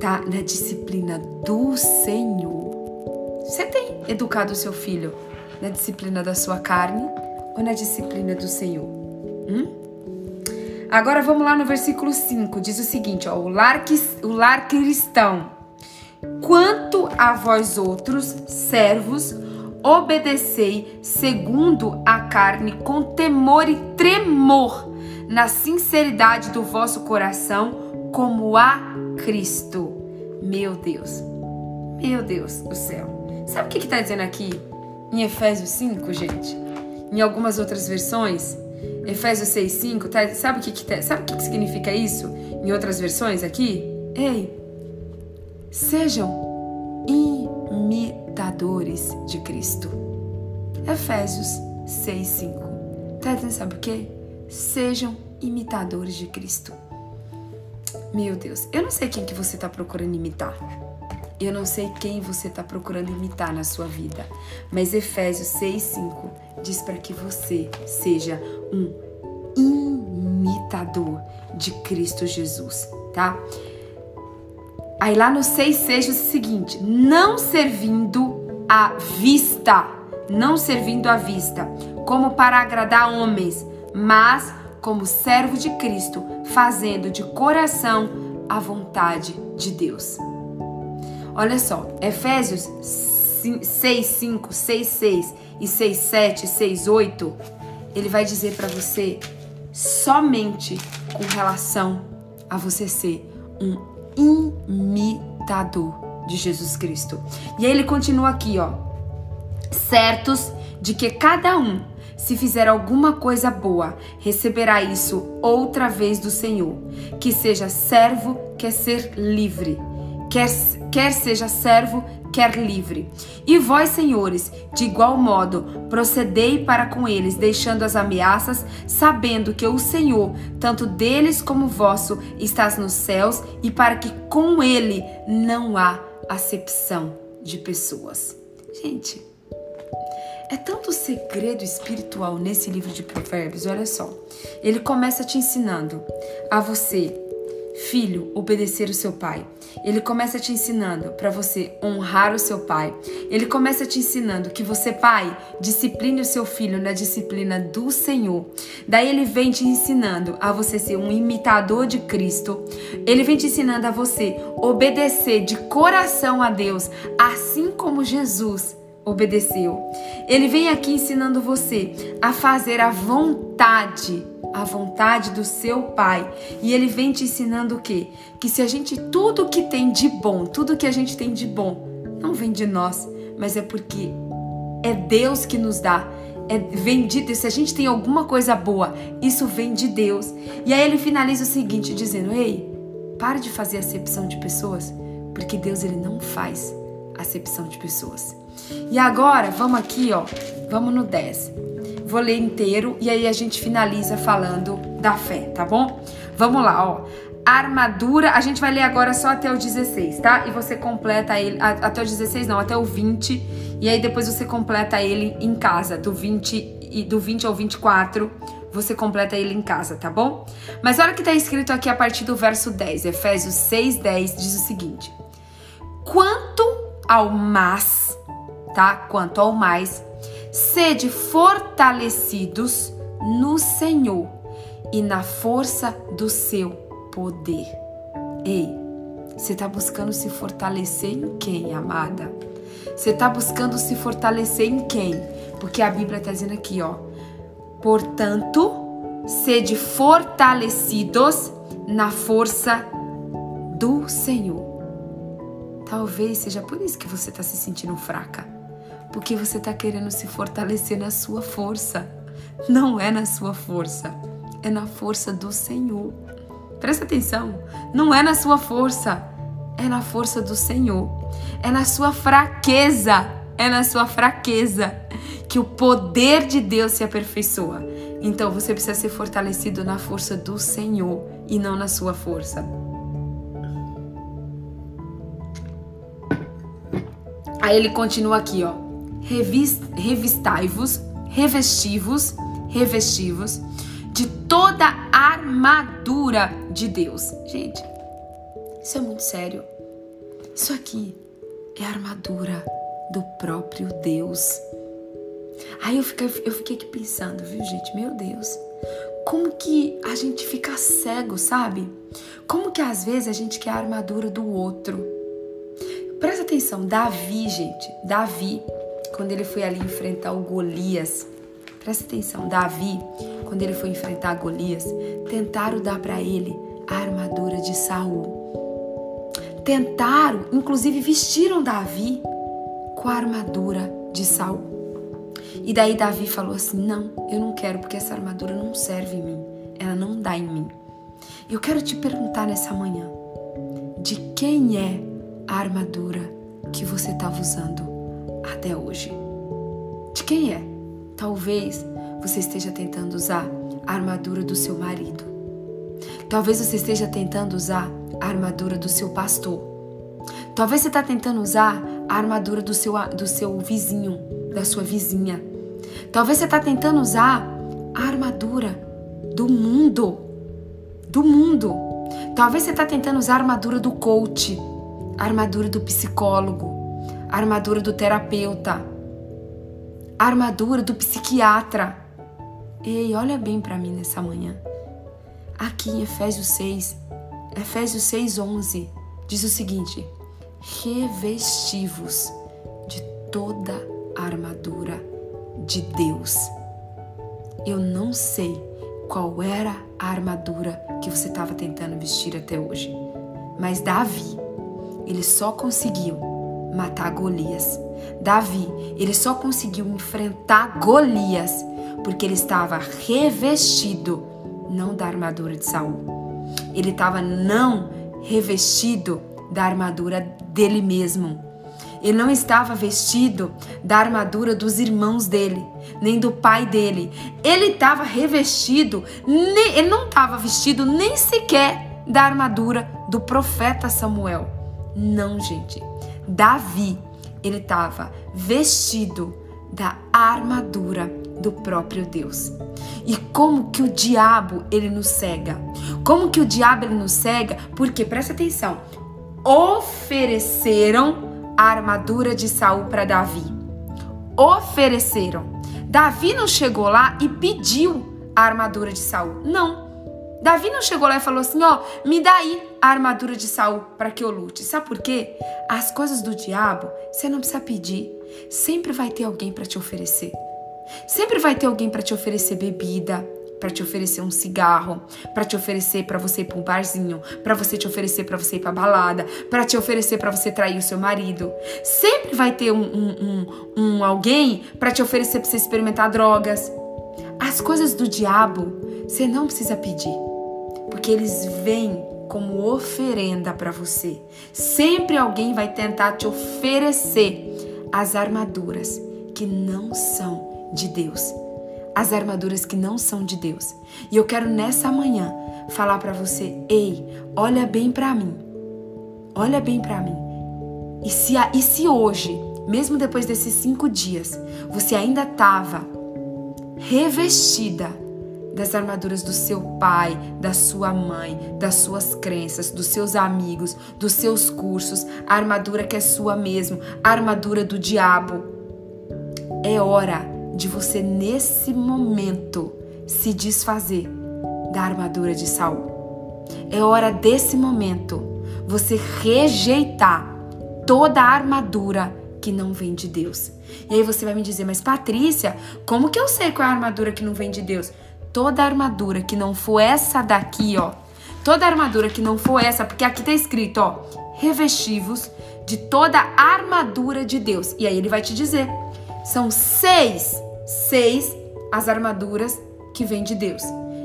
tá na disciplina do Senhor. Você tem educado o seu filho na disciplina da sua carne ou na disciplina do Senhor? Hum? Agora vamos lá no versículo 5, diz o seguinte: ó, o, lar, o lar cristão. Quanto a vós outros, servos, obedecei segundo a carne, com temor e tremor, na sinceridade do vosso coração, como a Cristo. Meu Deus, meu Deus do céu. Sabe o que está dizendo aqui em Efésios 5, gente? Em algumas outras versões, Efésios 6:5, tá, sabe o que, que tá, sabe o que, que significa isso? Em outras versões aqui? Ei, sejam imitadores de Cristo. Efésios 6:5. Tá dizendo sabe o que? Sejam imitadores de Cristo. Meu Deus, eu não sei quem que você está procurando imitar. Eu não sei quem você está procurando imitar na sua vida, mas Efésios 6,5 diz para que você seja um imitador de Cristo Jesus, tá? Aí lá no 6,6 diz o seguinte: não servindo à vista, não servindo à vista, como para agradar homens, mas como servo de Cristo, fazendo de coração a vontade de Deus. Olha só, Efésios 6, 5, 6, 6 e 6, 7, 6, 8, ele vai dizer para você somente com relação a você ser um imitador de Jesus Cristo. E aí ele continua aqui, ó. Certos de que cada um, se fizer alguma coisa boa, receberá isso outra vez do Senhor. Que seja servo, quer ser livre. Quer, quer seja servo, quer livre. E vós, senhores, de igual modo, procedei para com eles, deixando as ameaças, sabendo que o Senhor, tanto deles como vosso, estás nos céus, e para que com ele não há acepção de pessoas. Gente, é tanto segredo espiritual nesse livro de Provérbios, olha só. Ele começa te ensinando a você Filho, obedecer o seu pai. Ele começa te ensinando para você honrar o seu pai. Ele começa te ensinando que você, pai, discipline o seu filho na disciplina do Senhor. Daí ele vem te ensinando a você ser um imitador de Cristo. Ele vem te ensinando a você obedecer de coração a Deus, assim como Jesus obedeceu. Ele vem aqui ensinando você a fazer a vontade a vontade do seu Pai. E ele vem te ensinando o quê? Que se a gente tudo que tem de bom, tudo que a gente tem de bom, não vem de nós, mas é porque é Deus que nos dá. É, Deus. Se a gente tem alguma coisa boa, isso vem de Deus. E aí ele finaliza o seguinte, dizendo: Ei, para de fazer acepção de pessoas, porque Deus ele não faz acepção de pessoas. E agora, vamos aqui, ó, vamos no 10. Vou ler inteiro e aí a gente finaliza falando da fé, tá bom? Vamos lá, ó. Armadura, a gente vai ler agora só até o 16, tá? E você completa ele até o 16 não, até o 20, e aí depois você completa ele em casa, do 20 e do 20 ao 24, você completa ele em casa, tá bom? Mas olha o que tá escrito aqui a partir do verso 10, Efésios 6, 10 diz o seguinte: Quanto ao mais, tá? Quanto ao mais, Sede fortalecidos no Senhor e na força do seu poder. Ei, você está buscando se fortalecer em quem, amada? Você está buscando se fortalecer em quem? Porque a Bíblia está dizendo aqui, ó. Portanto, sede fortalecidos na força do Senhor. Talvez seja por isso que você está se sentindo fraca porque você está querendo se fortalecer na sua força. Não é na sua força, é na força do Senhor. Presta atenção, não é na sua força, é na força do Senhor. É na sua fraqueza, é na sua fraqueza que o poder de Deus se aperfeiçoa. Então você precisa ser fortalecido na força do Senhor e não na sua força. Aí ele continua aqui, ó revistai-vos, revestivos, revestivos de toda a armadura de Deus. Gente, isso é muito sério. Isso aqui é a armadura do próprio Deus. Aí eu fiquei, eu fiquei aqui pensando, viu, gente? Meu Deus, como que a gente fica cego, sabe? Como que às vezes a gente quer a armadura do outro? Presta atenção, Davi, gente, Davi, quando ele foi ali enfrentar o Golias. Presta atenção, Davi, quando ele foi enfrentar Golias, tentaram dar para ele a armadura de Saul. Tentaram, inclusive vestiram Davi com a armadura de Saul. E daí Davi falou assim: "Não, eu não quero porque essa armadura não serve em mim. Ela não dá em mim." Eu quero te perguntar nessa manhã: de quem é a armadura que você estava usando até hoje. De quem é? Talvez você esteja tentando usar a armadura do seu marido. Talvez você esteja tentando usar a armadura do seu pastor. Talvez você está tentando usar a armadura do seu, do seu vizinho, da sua vizinha. Talvez você está tentando usar a armadura do mundo. do mundo. Talvez você está tentando usar a armadura do coach, a armadura do psicólogo, a armadura do terapeuta, a armadura do psiquiatra. Ei, olha bem para mim nessa manhã. Aqui em Efésios 6, Efésios 6, 11, diz o seguinte: revestivos de toda a armadura de Deus. Eu não sei qual era a armadura que você estava tentando vestir até hoje, mas Davi, ele só conseguiu matar Golias. Davi, ele só conseguiu enfrentar Golias porque ele estava revestido não da armadura de Saul. Ele estava não revestido da armadura dele mesmo. Ele não estava vestido da armadura dos irmãos dele, nem do pai dele. Ele estava revestido, ele não estava vestido nem sequer da armadura do profeta Samuel. Não, gente. Davi, ele estava vestido da armadura do próprio Deus. E como que o diabo ele nos cega? Como que o diabo ele nos cega? Porque presta atenção, ofereceram a armadura de Saul para Davi. Ofereceram. Davi não chegou lá e pediu a armadura de Saul. Não. Davi não chegou lá e falou assim: "Ó, me dá aí a armadura de Saul para que eu lute". Sabe por quê? As coisas do diabo, você não precisa pedir. Sempre vai ter alguém para te oferecer. Sempre vai ter alguém para te oferecer bebida, para te oferecer um cigarro, para te oferecer para você ir para um barzinho, para você te oferecer para você ir para balada, para te oferecer para você trair o seu marido. Sempre vai ter um, um, um, um alguém para te oferecer para você experimentar drogas. As coisas do diabo você não precisa pedir, porque eles vêm como oferenda para você. Sempre alguém vai tentar te oferecer as armaduras que não são de Deus as armaduras que não são de Deus. E eu quero nessa manhã falar para você: ei, olha bem para mim. Olha bem para mim. E se, e se hoje, mesmo depois desses cinco dias, você ainda estava revestida das armaduras do seu pai, da sua mãe, das suas crenças, dos seus amigos, dos seus cursos, a armadura que é sua mesmo, a armadura do diabo. É hora de você nesse momento se desfazer da armadura de Saul. É hora desse momento você rejeitar toda a armadura que não vem de Deus. E aí você vai me dizer, mas Patrícia, como que eu sei qual é a armadura que não vem de Deus? Toda armadura que não for essa daqui, ó. Toda armadura que não for essa, porque aqui tá escrito, ó, revestivos de toda a armadura de Deus. E aí ele vai te dizer, são seis, seis as armaduras que vêm de Deus.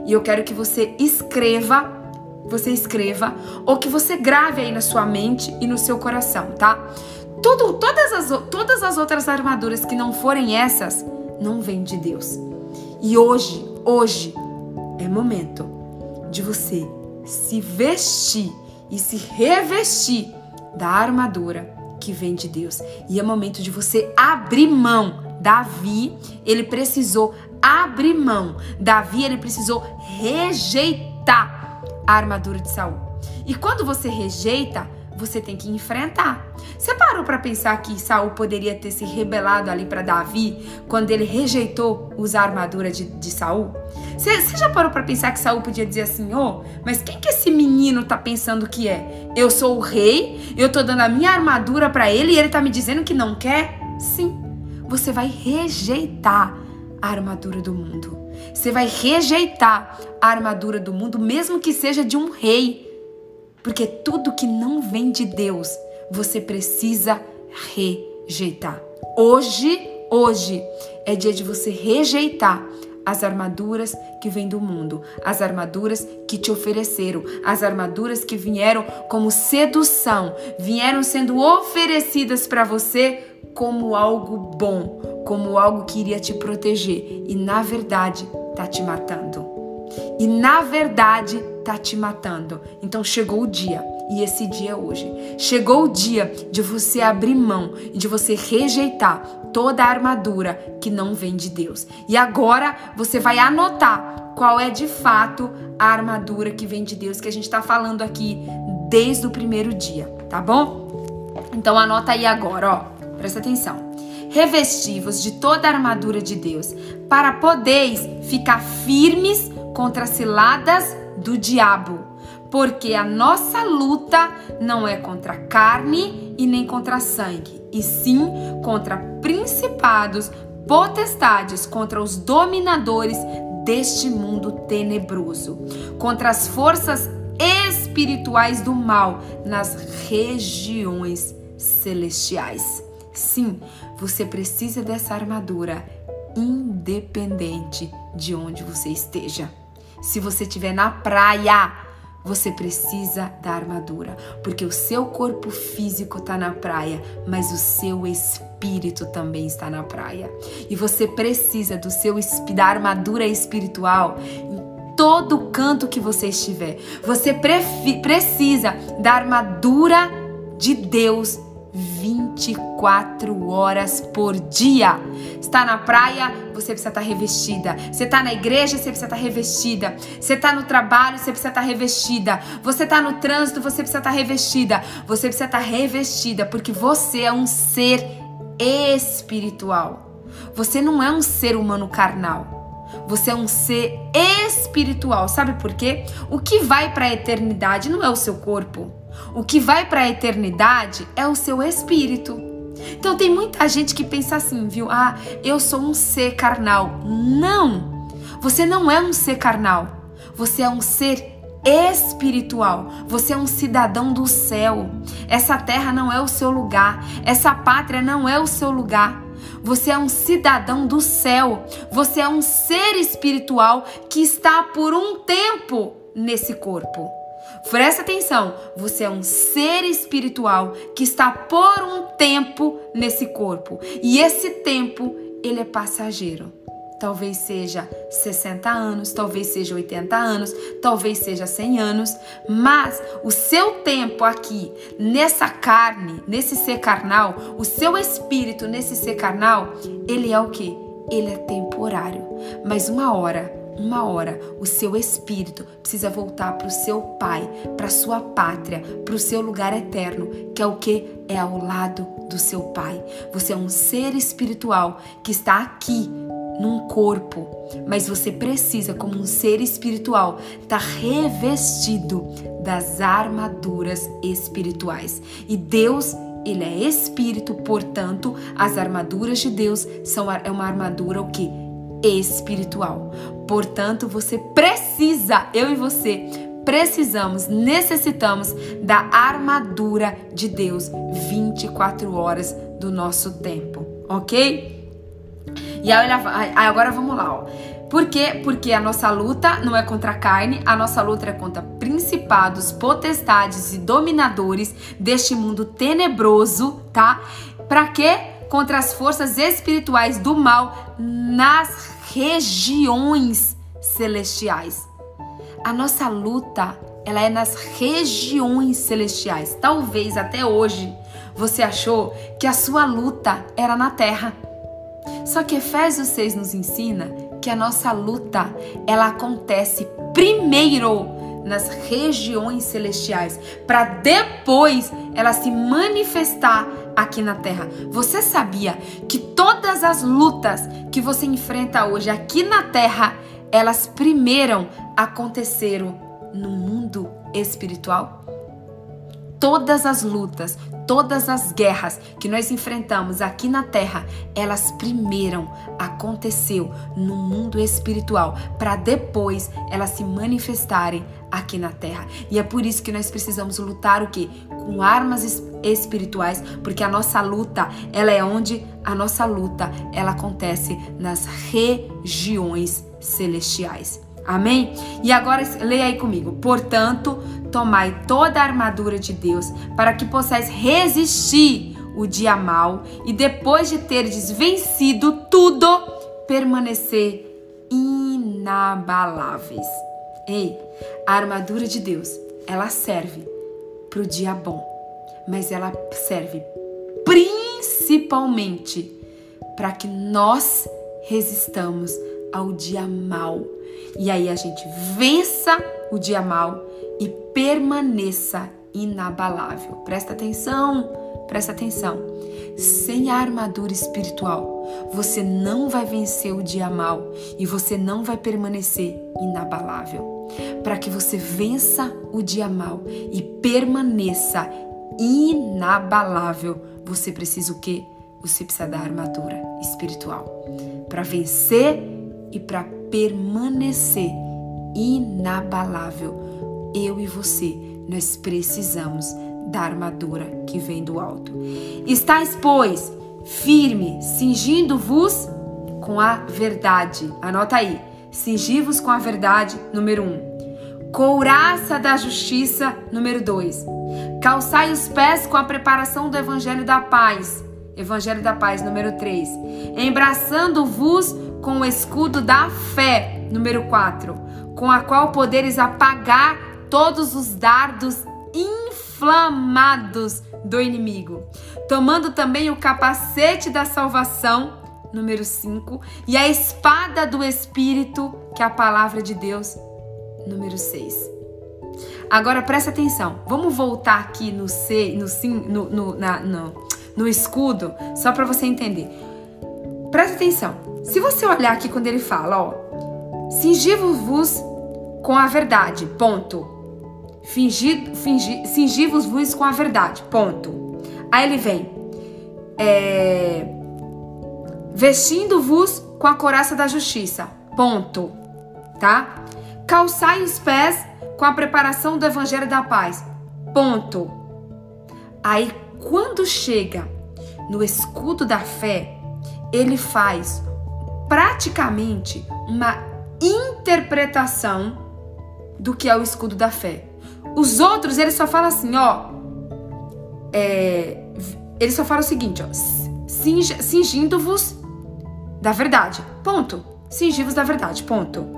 E eu quero que você escreva, você escreva, ou que você grave aí na sua mente e no seu coração, tá? Tudo, todas, as, todas as outras armaduras que não forem essas, não vêm de Deus. E hoje, hoje, é momento de você se vestir e se revestir da armadura que vem de Deus. E é momento de você abrir mão Davi, ele precisou abrir mão. Davi, ele precisou rejeitar a armadura de Saul. E quando você rejeita, você tem que enfrentar. Você parou para pensar que Saul poderia ter se rebelado ali para Davi quando ele rejeitou usar a armadura de, de Saul? Você, você já parou para pensar que Saul podia dizer assim: "Oh, mas quem que esse menino tá pensando que é? Eu sou o rei, eu tô dando a minha armadura para ele e ele tá me dizendo que não quer?" Sim você vai rejeitar a armadura do mundo. Você vai rejeitar a armadura do mundo, mesmo que seja de um rei. Porque tudo que não vem de Deus, você precisa rejeitar. Hoje, hoje é dia de você rejeitar as armaduras que vêm do mundo, as armaduras que te ofereceram, as armaduras que vieram como sedução, vieram sendo oferecidas para você como algo bom, como algo que iria te proteger e na verdade tá te matando. E na verdade tá te matando. Então chegou o dia. E esse dia é hoje. Chegou o dia de você abrir mão e de você rejeitar toda a armadura que não vem de Deus. E agora você vai anotar qual é de fato a armadura que vem de Deus que a gente está falando aqui desde o primeiro dia, tá bom? Então anota aí agora, ó. Presta atenção. Revestivos de toda a armadura de Deus, para podeis ficar firmes contra as ciladas do diabo porque a nossa luta não é contra carne e nem contra sangue, e sim contra principados, potestades, contra os dominadores deste mundo tenebroso, contra as forças espirituais do mal nas regiões celestiais. Sim, você precisa dessa armadura, independente de onde você esteja. Se você estiver na praia, você precisa da armadura, porque o seu corpo físico está na praia, mas o seu espírito também está na praia. E você precisa do seu da armadura espiritual em todo canto que você estiver. Você precisa da armadura de Deus 24 horas por dia. Está na praia, você precisa estar revestida. Você está na igreja, você precisa estar revestida. Você está no trabalho, você precisa estar revestida. Você está no trânsito, você precisa estar revestida. Você precisa estar revestida porque você é um ser espiritual. Você não é um ser humano carnal. Você é um ser espiritual. Sabe por quê? O que vai para a eternidade não é o seu corpo. O que vai para a eternidade é o seu espírito. Então tem muita gente que pensa assim, viu? Ah, eu sou um ser carnal. Não! Você não é um ser carnal. Você é um ser espiritual. Você é um cidadão do céu. Essa terra não é o seu lugar. Essa pátria não é o seu lugar. Você é um cidadão do céu. Você é um ser espiritual que está por um tempo nesse corpo. Presta atenção, você é um ser espiritual que está por um tempo nesse corpo. E esse tempo, ele é passageiro. Talvez seja 60 anos, talvez seja 80 anos, talvez seja 100 anos, mas o seu tempo aqui, nessa carne, nesse ser carnal, o seu espírito nesse ser carnal, ele é o que? Ele é temporário. Mas uma hora uma hora o seu espírito precisa voltar para o seu pai, para sua pátria, para o seu lugar eterno, que é o que é ao lado do seu pai. Você é um ser espiritual que está aqui num corpo, mas você precisa, como um ser espiritual, estar tá revestido das armaduras espirituais. E Deus ele é espírito, portanto, as armaduras de Deus são é uma armadura o que espiritual. Portanto, você precisa, eu e você, precisamos, necessitamos da armadura de Deus 24 horas do nosso tempo, ok? E agora vamos lá, ó. Por quê? Porque a nossa luta não é contra a carne, a nossa luta é contra principados, potestades e dominadores deste mundo tenebroso, tá? Para quê? contra as forças espirituais do mal nas regiões celestiais. A nossa luta, ela é nas regiões celestiais. Talvez até hoje você achou que a sua luta era na terra. Só que Efésios 6 nos ensina que a nossa luta, ela acontece primeiro nas regiões celestiais, para depois ela se manifestar aqui na terra. Você sabia que todas as lutas que você enfrenta hoje aqui na terra, elas primeiro aconteceram no mundo espiritual? Todas as lutas, todas as guerras que nós enfrentamos aqui na terra, elas primeiro aconteceu no mundo espiritual, para depois elas se manifestarem aqui na terra. E é por isso que nós precisamos lutar o quê? Com armas espirituais, porque a nossa luta, ela é onde a nossa luta, ela acontece nas regiões celestiais. Amém? E agora leia aí comigo. Portanto, tomai toda a armadura de Deus, para que possais resistir o dia mal e depois de teres vencido tudo, permanecer inabaláveis. Ei, a armadura de Deus, ela serve para o dia bom, mas ela serve principalmente para que nós resistamos ao dia mal. E aí a gente vença o dia mal e permaneça inabalável. Presta atenção, presta atenção. Sem a armadura espiritual, você não vai vencer o dia mal e você não vai permanecer inabalável. Para que você vença o dia mal e permaneça inabalável, você precisa o quê? Você precisa da armadura espiritual para vencer e para permanecer inabalável. Eu e você, nós precisamos da armadura que vem do alto. Estais, pois, firme, cingindo-vos com a verdade. Anota aí. Cingivos com a verdade, número um. Couraça da justiça, número dois. Calçai os pés com a preparação do evangelho da paz. Evangelho da paz, número 3. Embraçando-vos com o escudo da fé, número 4, com a qual poderes apagar todos os dardos inflamados do inimigo, tomando também o capacete da salvação, número 5, e a espada do Espírito, que é a palavra de Deus, número 6. Agora presta atenção, vamos voltar aqui no C, no, no, no, na, no, no escudo, só para você entender. Presta atenção, se você olhar aqui quando ele fala, ó, cingivos-vos com a verdade, ponto. Cingivos-vos com a verdade, ponto. Aí ele vem, é, vestindo-vos com a coraça da justiça, ponto. Tá? Calçai os pés com a preparação do evangelho da paz, ponto. Aí quando chega no escudo da fé, ele faz praticamente uma interpretação do que é o escudo da fé. Os outros, ele só fala assim, ó. É, ele só fala o seguinte, ó. Cingindo-vos da verdade. Ponto. Cingivos da verdade. Ponto.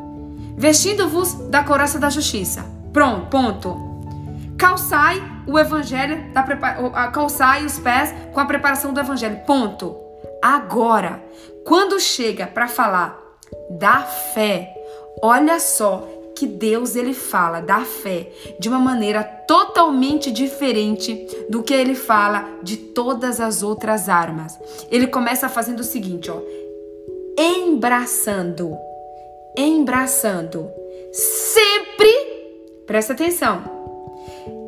Vestindo-vos da coraça da justiça. Pronto. Ponto. Calçai o evangelho, da calçai os pés com a preparação do evangelho. Ponto. Agora, quando chega para falar da fé, olha só que Deus ele fala da fé de uma maneira totalmente diferente do que ele fala de todas as outras armas. Ele começa fazendo o seguinte, ó: embraçando, embraçando, sempre, presta atenção,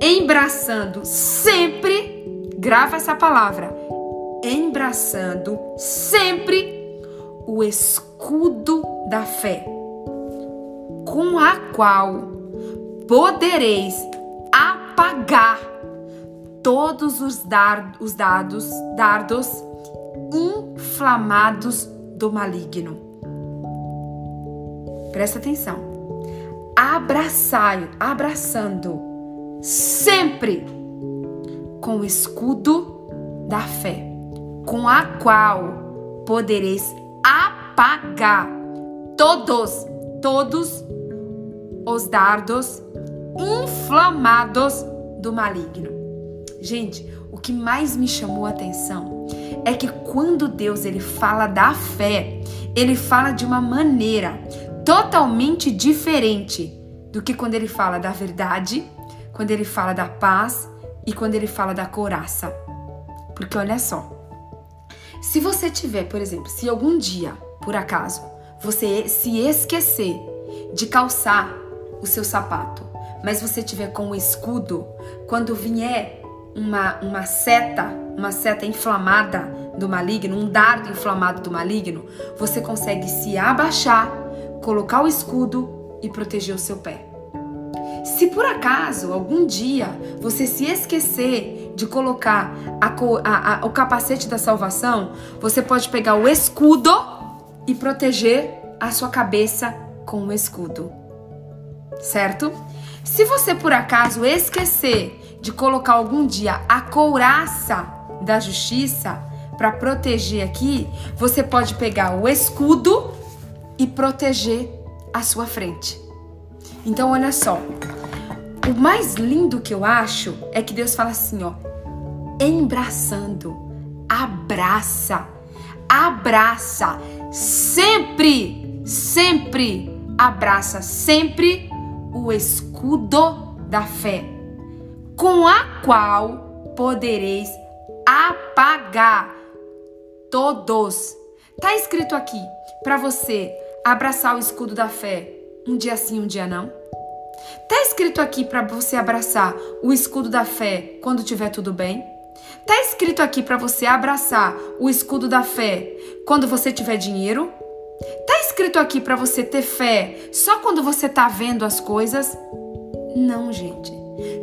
embraçando sempre, grava essa palavra, embraçando sempre o escudo da fé com a qual podereis apagar todos os, dar, os dados, dardos inflamados do maligno. Presta atenção. Abraçai, abraçando sempre com o escudo da fé, com a qual podereis apagar todos, todos os dardos inflamados do maligno. Gente, o que mais me chamou a atenção é que quando Deus ele fala da fé, ele fala de uma maneira totalmente diferente do que quando ele fala da verdade, quando ele fala da paz e quando ele fala da coraça. Porque olha só, se você tiver, por exemplo, se algum dia, por acaso, você se esquecer de calçar o seu sapato, mas você tiver com o escudo, quando vier uma, uma seta, uma seta inflamada do maligno, um dardo inflamado do maligno, você consegue se abaixar, colocar o escudo e proteger o seu pé. Se por acaso algum dia você se esquecer de colocar a, a, a, o capacete da salvação, você pode pegar o escudo e proteger a sua cabeça com o escudo certo? Se você por acaso esquecer de colocar algum dia a couraça da justiça para proteger aqui, você pode pegar o escudo e proteger a sua frente. Então olha só, o mais lindo que eu acho é que Deus fala assim, ó, embraçando, abraça, abraça, sempre, sempre abraça, sempre o escudo da fé, com a qual podereis apagar todos. Tá escrito aqui para você abraçar o escudo da fé um dia sim, um dia não. Tá escrito aqui para você abraçar o escudo da fé quando tiver tudo bem? Tá escrito aqui para você abraçar o escudo da fé quando você tiver dinheiro? Tá escrito aqui para você ter fé só quando você tá vendo as coisas? Não, gente.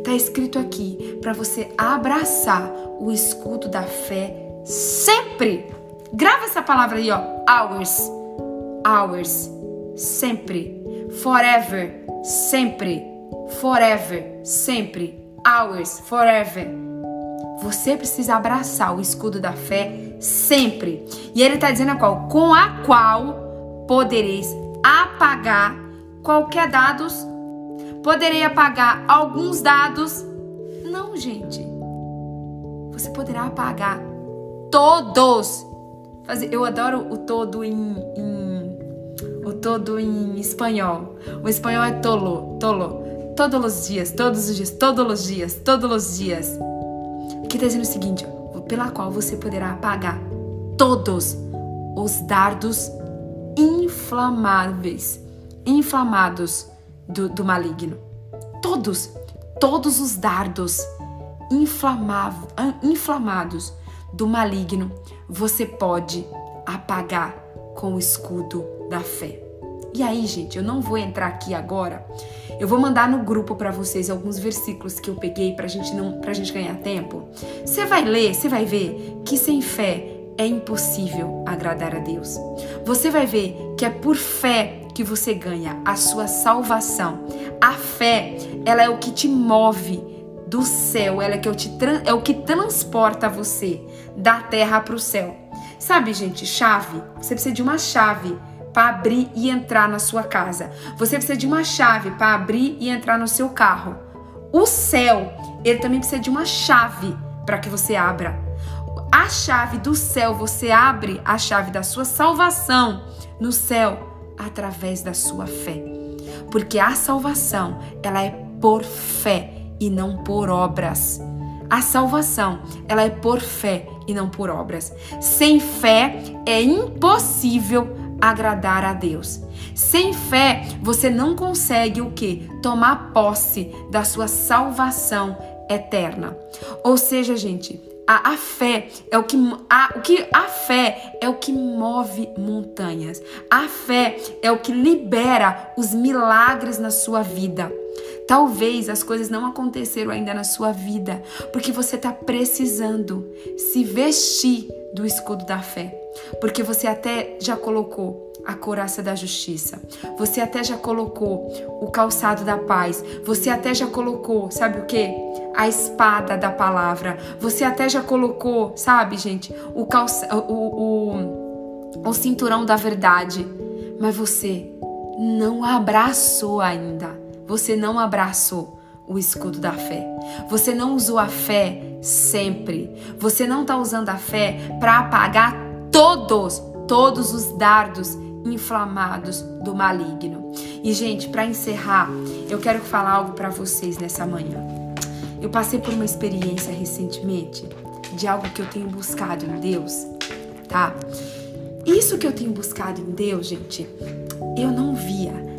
Tá escrito aqui para você abraçar o escudo da fé sempre. Grava essa palavra aí, ó. Hours. Hours. Sempre. Forever. Sempre. Forever. Sempre. Hours. Forever. Você precisa abraçar o escudo da fé sempre. E ele está dizendo a qual? Com a qual podereis apagar qualquer dados. Poderei apagar alguns dados. Não, gente. Você poderá apagar todos. Eu adoro o todo em, em o todo em espanhol. O espanhol é tolo, tolo. Todos os dias, todos os dias, todos os dias, todos os dias. Que está dizendo o seguinte, pela qual você poderá apagar todos os dardos inflamáveis, inflamados do, do maligno. Todos, todos os dardos inflamados do maligno você pode apagar com o escudo da fé. E aí, gente, eu não vou entrar aqui agora. Eu vou mandar no grupo para vocês alguns versículos que eu peguei pra gente não, pra gente ganhar tempo. Você vai ler, você vai ver que sem fé é impossível agradar a Deus. Você vai ver que é por fé que você ganha a sua salvação. A fé, ela é o que te move do céu, ela é, que eu te, é o que transporta você da terra para o céu. Sabe, gente, chave? Você precisa de uma chave para abrir e entrar na sua casa. Você precisa de uma chave para abrir e entrar no seu carro. O céu, ele também precisa de uma chave para que você abra. A chave do céu, você abre a chave da sua salvação no céu através da sua fé. Porque a salvação, ela é por fé e não por obras. A salvação, ela é por fé e não por obras. Sem fé é impossível agradar a Deus. Sem fé, você não consegue o que? Tomar posse da sua salvação eterna. Ou seja, gente, a, a, fé é o que a, o que a fé é o que move montanhas. A fé é o que libera os milagres na sua vida. Talvez as coisas não aconteceram ainda na sua vida, porque você está precisando se vestir do escudo da fé. Porque você até já colocou a coraça da justiça. Você até já colocou o calçado da paz. Você até já colocou, sabe o que? A espada da palavra. Você até já colocou, sabe, gente, o, calça, o, o, o cinturão da verdade. Mas você não abraçou ainda você não abraçou o escudo da fé. Você não usou a fé sempre. Você não está usando a fé para apagar todos, todos os dardos inflamados do maligno. E gente, para encerrar, eu quero falar algo para vocês nessa manhã. Eu passei por uma experiência recentemente de algo que eu tenho buscado em Deus, tá? Isso que eu tenho buscado em Deus, gente, eu não via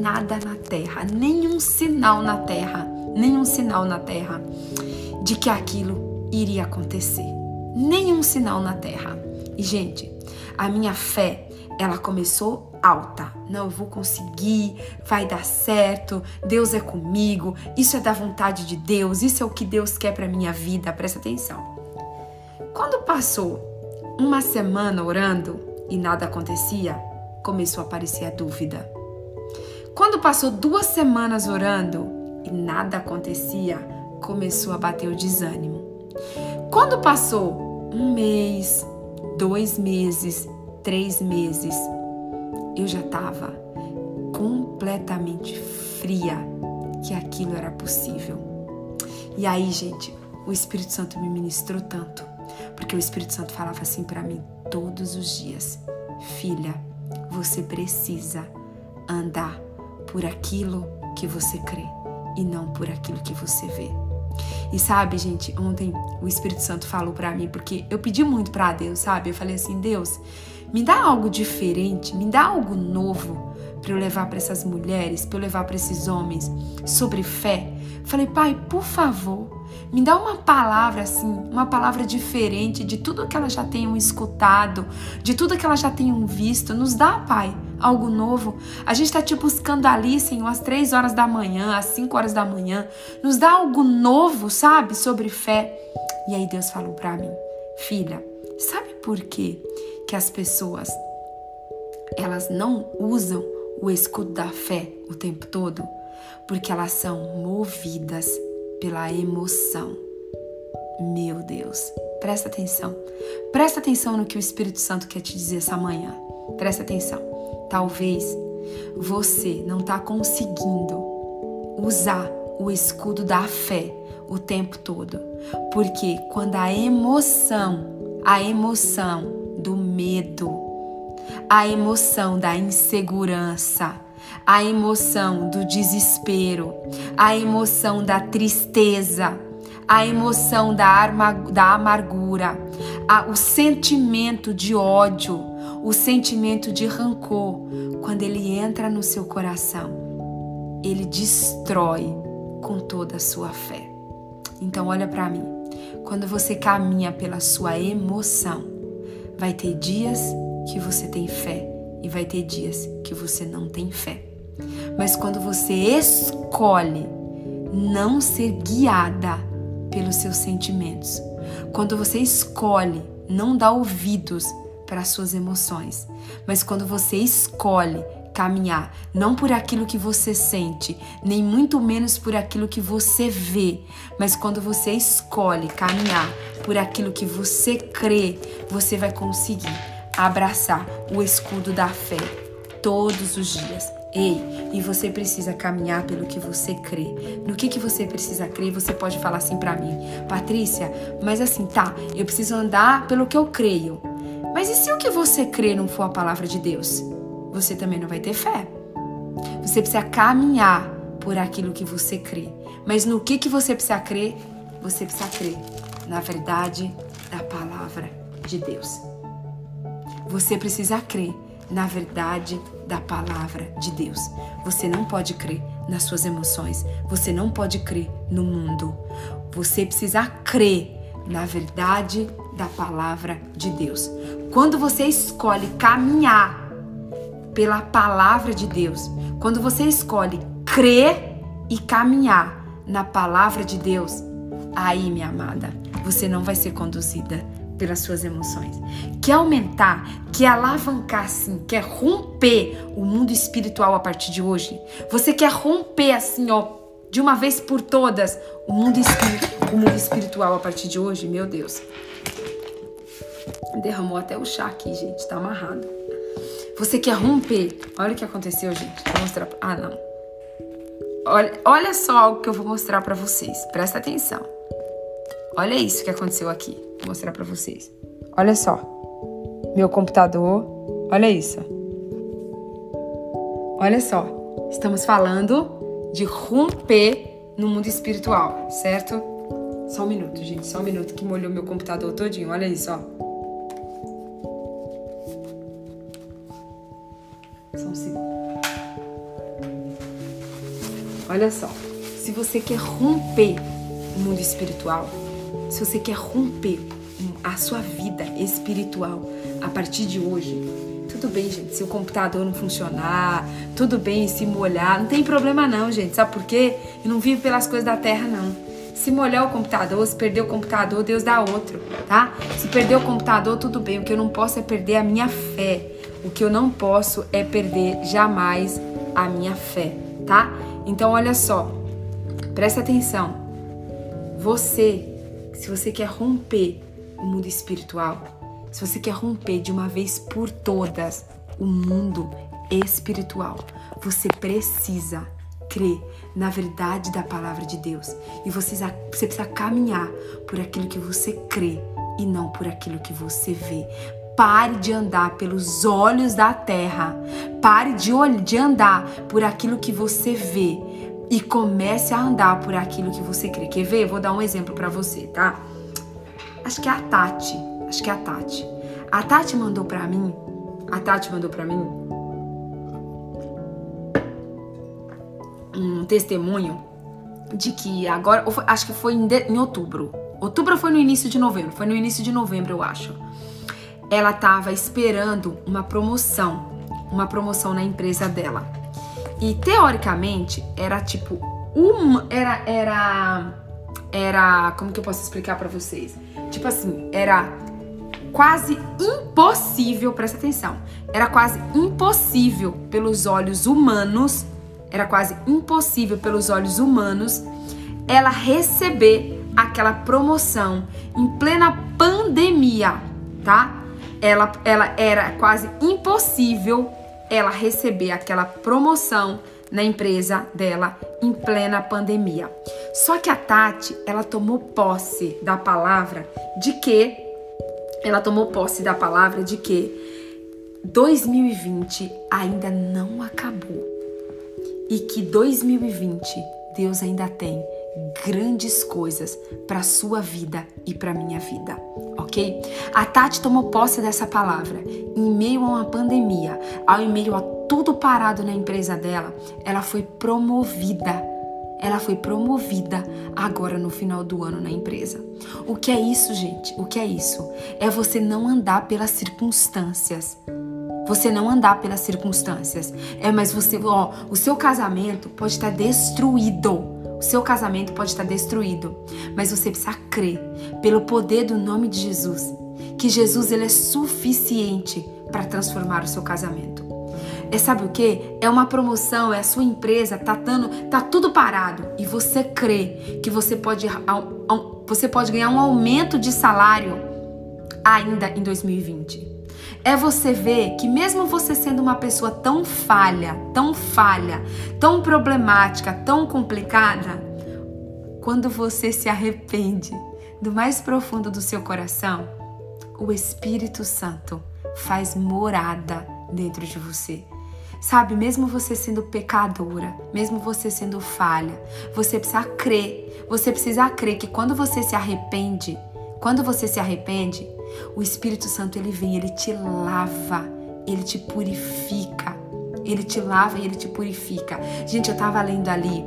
nada na terra, nenhum sinal na terra, nenhum sinal na terra de que aquilo iria acontecer. Nenhum sinal na terra. E, gente, a minha fé, ela começou alta. Não, eu vou conseguir, vai dar certo, Deus é comigo, isso é da vontade de Deus, isso é o que Deus quer para minha vida, presta atenção. Quando passou uma semana orando e nada acontecia, começou a aparecer a dúvida. Quando passou duas semanas orando e nada acontecia, começou a bater o desânimo. Quando passou um mês, dois meses, três meses, eu já estava completamente fria, que aquilo era possível. E aí, gente, o Espírito Santo me ministrou tanto, porque o Espírito Santo falava assim para mim todos os dias: Filha, você precisa andar por aquilo que você crê e não por aquilo que você vê. E sabe, gente, ontem o Espírito Santo falou para mim porque eu pedi muito para Deus, sabe? Eu falei assim: "Deus, me dá algo diferente, me dá algo novo para eu levar para essas mulheres, para eu levar para esses homens sobre fé". Falei: "Pai, por favor, me dá uma palavra assim, uma palavra diferente de tudo que elas já tenham escutado, de tudo que elas já tenham visto. Nos dá, Pai, algo novo. A gente está te buscando ali, Senhor, às três horas da manhã, às cinco horas da manhã. Nos dá algo novo, sabe, sobre fé. E aí Deus falou para mim, filha, sabe por quê que as pessoas elas não usam o escudo da fé o tempo todo? Porque elas são movidas pela emoção. Meu Deus, presta atenção. Presta atenção no que o Espírito Santo quer te dizer essa manhã. Presta atenção. Talvez você não está conseguindo usar o escudo da fé o tempo todo. Porque quando a emoção, a emoção do medo, a emoção da insegurança, a emoção do desespero, a emoção da tristeza, a emoção da, da amargura, a, o sentimento de ódio, o sentimento de rancor, quando ele entra no seu coração, ele destrói com toda a sua fé. Então, olha para mim. Quando você caminha pela sua emoção, vai ter dias que você tem fé e vai ter dias que você não tem fé. Mas quando você escolhe não ser guiada pelos seus sentimentos, quando você escolhe não dar ouvidos para as suas emoções, mas quando você escolhe caminhar não por aquilo que você sente, nem muito menos por aquilo que você vê, mas quando você escolhe caminhar por aquilo que você crê, você vai conseguir abraçar o escudo da fé todos os dias. Ei, e você precisa caminhar pelo que você crê. No que que você precisa crer? Você pode falar assim para mim, Patrícia, mas assim, tá, eu preciso andar pelo que eu creio. Mas e se o que você crê não for a palavra de Deus? Você também não vai ter fé. Você precisa caminhar por aquilo que você crê. Mas no que que você precisa crer? Você precisa crer na verdade da palavra de Deus. Você precisa crer na verdade da palavra de Deus. Você não pode crer nas suas emoções, você não pode crer no mundo. Você precisa crer na verdade da palavra de Deus. Quando você escolhe caminhar pela palavra de Deus, quando você escolhe crer e caminhar na palavra de Deus, aí, minha amada, você não vai ser conduzida pelas suas emoções. Quer aumentar, quer alavancar assim, quer romper o mundo espiritual a partir de hoje? Você quer romper assim, ó, de uma vez por todas o mundo, o mundo espiritual a partir de hoje? Meu Deus. Derramou até o chá aqui, gente, tá amarrado. Você quer romper? Olha o que aconteceu, gente. Vou mostrar. Ah, não. Olha, olha só algo que eu vou mostrar para vocês. Presta atenção. Olha isso que aconteceu aqui. Vou mostrar para vocês. Olha só. Meu computador. Olha isso. Olha só. Estamos falando de romper no mundo espiritual, certo? Só um minuto, gente. Só um minuto que molhou meu computador todinho. Olha isso, ó. Um segundo. Olha só. Se você quer romper o mundo espiritual, se você quer romper a sua vida espiritual a partir de hoje, tudo bem, gente, se o computador não funcionar, tudo bem se molhar, não tem problema não, gente. Sabe por quê? Eu não vivo pelas coisas da terra, não. Se molhar o computador, se perder o computador, Deus dá outro, tá? Se perder o computador, tudo bem. O que eu não posso é perder a minha fé. O que eu não posso é perder jamais a minha fé, tá? Então, olha só, presta atenção. Você se você quer romper o mundo espiritual, se você quer romper de uma vez por todas o mundo espiritual, você precisa crer na verdade da palavra de Deus. E você, você precisa caminhar por aquilo que você crê e não por aquilo que você vê. Pare de andar pelos olhos da terra. Pare de, de andar por aquilo que você vê e comece a andar por aquilo que você crê. Quer ver? Vou dar um exemplo para você, tá? Acho que é a Tati. Acho que é a Tati. A Tati mandou para mim. A Tati mandou para mim um testemunho de que agora, acho que foi em, de, em outubro. Outubro foi no início de novembro, foi no início de novembro, eu acho. Ela estava esperando uma promoção, uma promoção na empresa dela. E teoricamente era tipo era era era, como que eu posso explicar para vocês? Tipo assim, era quase impossível, presta atenção. Era quase impossível pelos olhos humanos era quase impossível pelos olhos humanos ela receber aquela promoção em plena pandemia, tá? Ela, ela era quase impossível ela receber aquela promoção na empresa dela em plena pandemia. Só que a Tati, ela tomou posse da palavra de que ela tomou posse da palavra de que 2020 ainda não acabou e que 2020 Deus ainda tem grandes coisas para sua vida e para minha vida, ok? A Tati tomou posse dessa palavra em meio a uma pandemia, ao meio a tudo parado na empresa dela, ela foi promovida. Ela foi promovida agora no final do ano na empresa. O que é isso, gente? O que é isso? É você não andar pelas circunstâncias, você não andar pelas circunstâncias. É, mas você, ó, o seu casamento pode estar destruído. O seu casamento pode estar destruído, mas você precisa crer pelo poder do nome de Jesus, que Jesus ele é suficiente para transformar o seu casamento. É sabe o que? É uma promoção, é a sua empresa, tá dando, tá tudo parado e você crê que você pode você pode ganhar um aumento de salário ainda em 2020 é você ver que mesmo você sendo uma pessoa tão falha, tão falha, tão problemática, tão complicada, quando você se arrepende do mais profundo do seu coração, o Espírito Santo faz morada dentro de você. Sabe, mesmo você sendo pecadora, mesmo você sendo falha, você precisa crer. Você precisa crer que quando você se arrepende, quando você se arrepende, o Espírito Santo ele vem, ele te lava, ele te purifica. Ele te lava e ele te purifica. Gente, eu tava lendo ali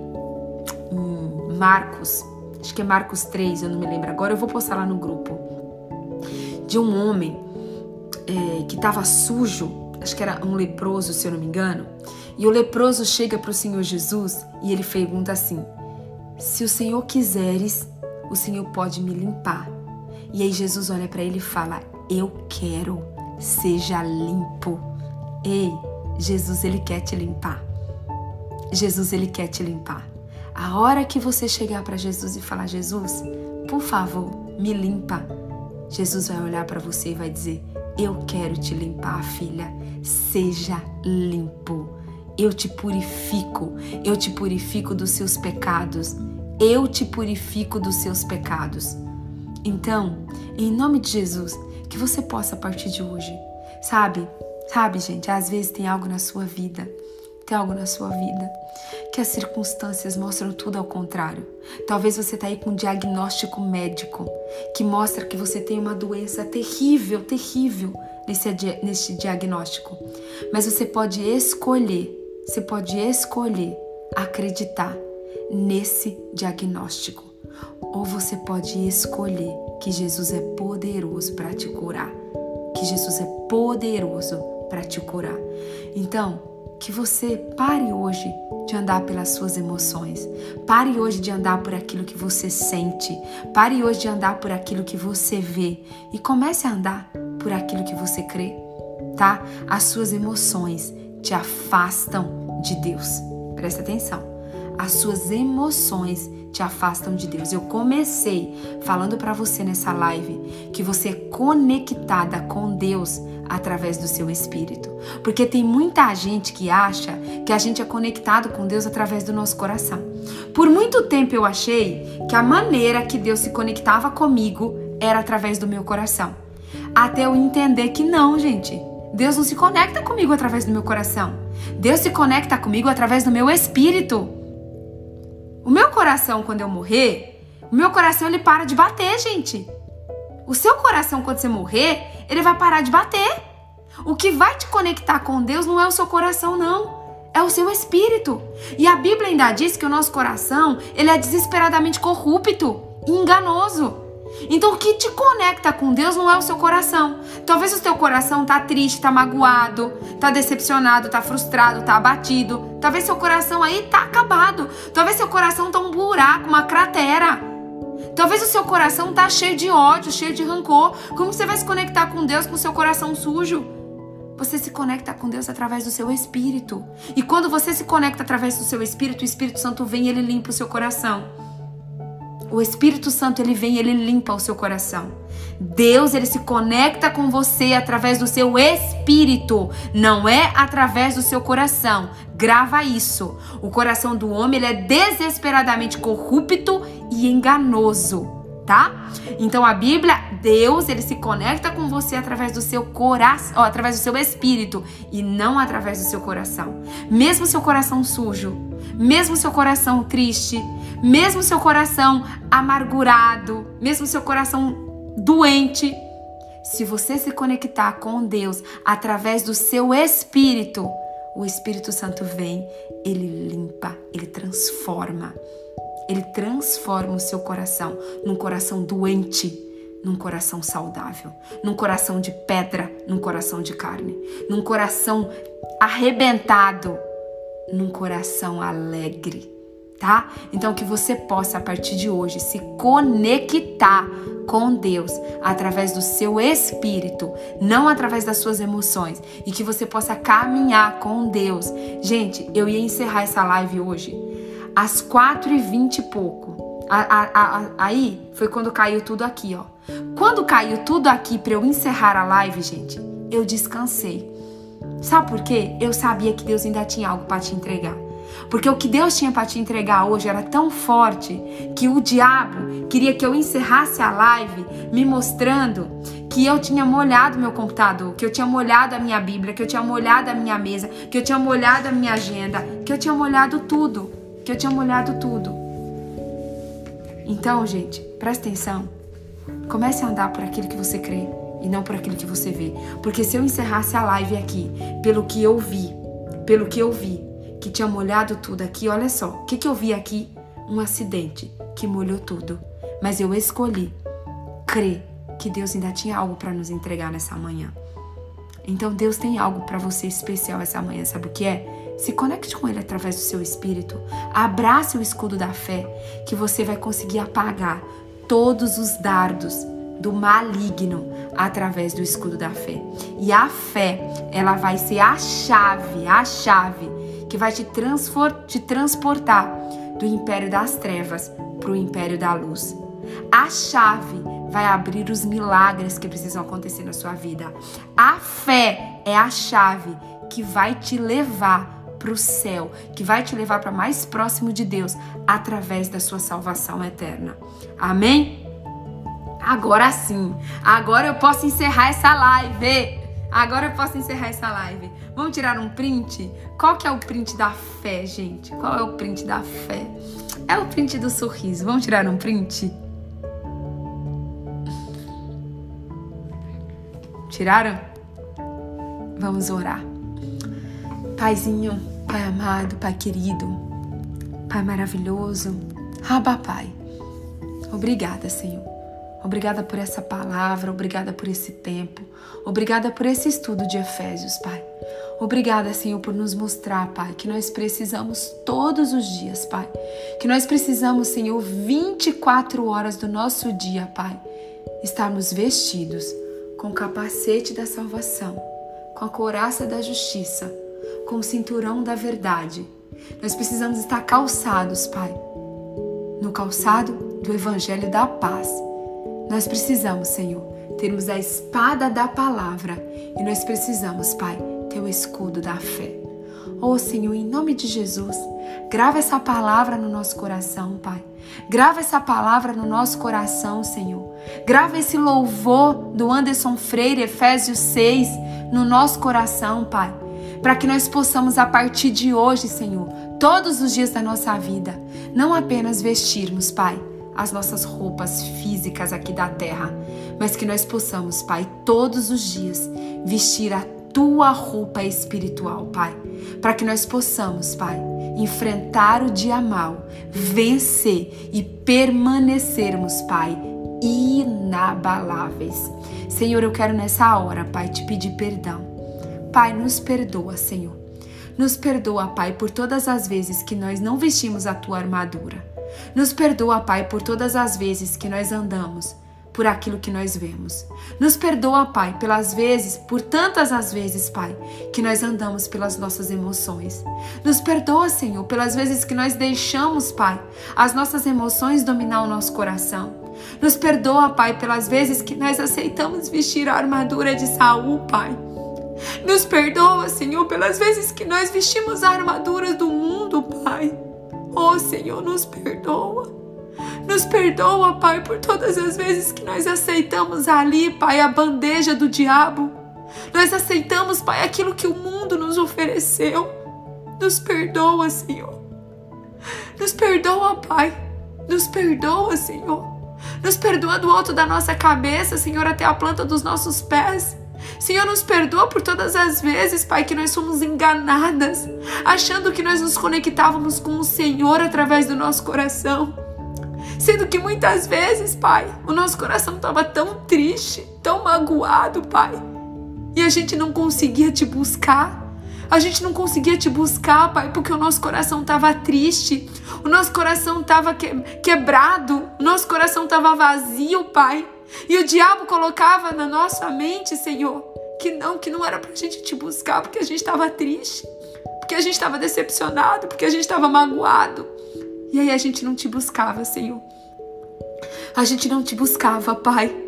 em Marcos, acho que é Marcos 3, eu não me lembro agora, eu vou postar lá no grupo. De um homem é, que tava sujo, acho que era um leproso, se eu não me engano. E o leproso chega para o Senhor Jesus e ele pergunta assim: Se o Senhor quiseres, o Senhor pode me limpar. E aí Jesus olha para ele e fala: Eu quero, seja limpo. Ei, Jesus ele quer te limpar. Jesus ele quer te limpar. A hora que você chegar para Jesus e falar: Jesus, por favor, me limpa. Jesus vai olhar para você e vai dizer: Eu quero te limpar, filha. Seja limpo. Eu te purifico. Eu te purifico dos seus pecados. Eu te purifico dos seus pecados. Então, em nome de Jesus, que você possa a partir de hoje, sabe? Sabe, gente, às vezes tem algo na sua vida, tem algo na sua vida que as circunstâncias mostram tudo ao contrário. Talvez você está aí com um diagnóstico médico que mostra que você tem uma doença terrível, terrível nesse, nesse diagnóstico. Mas você pode escolher, você pode escolher acreditar nesse diagnóstico ou você pode escolher que Jesus é poderoso para te curar, que Jesus é poderoso para te curar. Então, que você pare hoje de andar pelas suas emoções. Pare hoje de andar por aquilo que você sente. Pare hoje de andar por aquilo que você vê e comece a andar por aquilo que você crê, tá? As suas emoções te afastam de Deus. Presta atenção. As suas emoções te afastam de Deus. Eu comecei falando para você nessa live que você é conectada com Deus através do seu espírito. Porque tem muita gente que acha que a gente é conectado com Deus através do nosso coração. Por muito tempo eu achei que a maneira que Deus se conectava comigo era através do meu coração. Até eu entender que não, gente. Deus não se conecta comigo através do meu coração. Deus se conecta comigo através do meu espírito. O meu coração, quando eu morrer, o meu coração ele para de bater, gente. O seu coração, quando você morrer, ele vai parar de bater. O que vai te conectar com Deus não é o seu coração, não. É o seu espírito. E a Bíblia ainda diz que o nosso coração, ele é desesperadamente corrupto e enganoso. Então o que te conecta com Deus não é o seu coração. Talvez o seu coração tá triste, tá magoado, tá decepcionado, tá frustrado, tá abatido. Talvez seu coração aí tá acabado. Talvez seu coração tá um buraco, uma cratera. Talvez o seu coração tá cheio de ódio, cheio de rancor. Como você vai se conectar com Deus com o seu coração sujo? Você se conecta com Deus através do seu espírito. E quando você se conecta através do seu espírito, o Espírito Santo vem e ele limpa o seu coração. O Espírito Santo ele vem, ele limpa o seu coração. Deus ele se conecta com você através do seu espírito, não é através do seu coração. Grava isso. O coração do homem ele é desesperadamente corrupto e enganoso, tá? Então a Bíblia, Deus, ele se conecta com você através do seu coração, através do seu espírito e não através do seu coração. Mesmo seu coração sujo, mesmo seu coração triste, mesmo seu coração amargurado, mesmo seu coração doente, se você se conectar com Deus através do seu espírito, o Espírito Santo vem, ele limpa, ele transforma. Ele transforma o seu coração num coração doente, num coração saudável, num coração de pedra, num coração de carne, num coração arrebentado, num coração alegre, tá? Então que você possa a partir de hoje se conectar com Deus através do seu espírito, não através das suas emoções, e que você possa caminhar com Deus. Gente, eu ia encerrar essa live hoje às quatro e vinte e pouco. A, a, a, aí foi quando caiu tudo aqui, ó. Quando caiu tudo aqui para eu encerrar a live, gente, eu descansei. Sabe por quê? Eu sabia que Deus ainda tinha algo para te entregar. Porque o que Deus tinha para te entregar hoje era tão forte que o diabo queria que eu encerrasse a live me mostrando que eu tinha molhado meu computador, que eu tinha molhado a minha Bíblia, que eu tinha molhado a minha mesa, que eu tinha molhado a minha agenda, que eu tinha molhado tudo que eu tinha molhado tudo. Então, gente, presta atenção. Comece a andar por aquilo que você crê e não por aquilo que você vê. Porque se eu encerrasse a live aqui, pelo que eu vi, pelo que eu vi, que tinha molhado tudo aqui, olha só, o que, que eu vi aqui? Um acidente que molhou tudo. Mas eu escolhi crer que Deus ainda tinha algo para nos entregar nessa manhã. Então Deus tem algo para você especial essa manhã, sabe o que é? Se conecte com Ele através do seu espírito. Abrace o escudo da fé, que você vai conseguir apagar todos os dardos do maligno através do escudo da fé. E a fé, ela vai ser a chave, a chave que vai te, te transportar do império das trevas para o império da luz. A chave vai abrir os milagres que precisam acontecer na sua vida. A fé é a chave que vai te levar para o céu, que vai te levar para mais próximo de Deus através da sua salvação eterna. Amém? Agora sim, agora eu posso encerrar essa live. Agora eu posso encerrar essa live. Vamos tirar um print? Qual que é o print da fé, gente? Qual é o print da fé? É o print do sorriso. Vamos tirar um print? Tiraram? Vamos orar. Paizinho, Pai amado, Pai querido, Pai maravilhoso, Abba Pai. Obrigada, Senhor. Obrigada por essa palavra, obrigada por esse tempo, obrigada por esse estudo de Efésios, Pai. Obrigada, Senhor, por nos mostrar, Pai, que nós precisamos todos os dias, Pai. Que nós precisamos, Senhor, 24 horas do nosso dia, Pai, estarmos vestidos com o capacete da salvação, com a couraça da justiça com o cinturão da verdade. Nós precisamos estar calçados, Pai, no calçado do Evangelho da Paz. Nós precisamos, Senhor, termos a espada da palavra e nós precisamos, Pai, ter o escudo da fé. Oh, Senhor, em nome de Jesus, grava essa palavra no nosso coração, Pai. Grava essa palavra no nosso coração, Senhor. Grava esse louvor do Anderson Freire, Efésios 6, no nosso coração, Pai. Para que nós possamos, a partir de hoje, Senhor, todos os dias da nossa vida, não apenas vestirmos, Pai, as nossas roupas físicas aqui da terra, mas que nós possamos, Pai, todos os dias vestir a tua roupa espiritual, Pai, para que nós possamos, Pai, enfrentar o dia mal, vencer e permanecermos, Pai, inabaláveis. Senhor, eu quero nessa hora, Pai, te pedir perdão. Pai, nos perdoa, Senhor. Nos perdoa, Pai, por todas as vezes que nós não vestimos a tua armadura. Nos perdoa, Pai, por todas as vezes que nós andamos por aquilo que nós vemos. Nos perdoa, Pai, pelas vezes, por tantas as vezes, Pai, que nós andamos pelas nossas emoções. Nos perdoa, Senhor, pelas vezes que nós deixamos, Pai, as nossas emoções dominar o nosso coração. Nos perdoa, Pai, pelas vezes que nós aceitamos vestir a armadura de Saul, Pai. Nos perdoa, Senhor, pelas vezes que nós vestimos a armadura do mundo, Pai. Oh, Senhor, nos perdoa. Nos perdoa, Pai, por todas as vezes que nós aceitamos ali, Pai, a bandeja do diabo. Nós aceitamos, Pai, aquilo que o mundo nos ofereceu. Nos perdoa, Senhor. Nos perdoa, Pai. Nos perdoa, Senhor. Nos perdoa do alto da nossa cabeça, Senhor, até a planta dos nossos pés. Senhor, nos perdoa por todas as vezes, Pai, que nós fomos enganadas, achando que nós nos conectávamos com o Senhor através do nosso coração. Sendo que muitas vezes, Pai, o nosso coração estava tão triste, tão magoado, Pai, e a gente não conseguia te buscar. A gente não conseguia te buscar, Pai, porque o nosso coração estava triste, o nosso coração estava que, quebrado, o nosso coração estava vazio, Pai. E o diabo colocava na nossa mente, Senhor, que não, que não era para a gente te buscar, porque a gente estava triste, porque a gente estava decepcionado, porque a gente estava magoado. E aí a gente não te buscava, Senhor. A gente não te buscava, Pai.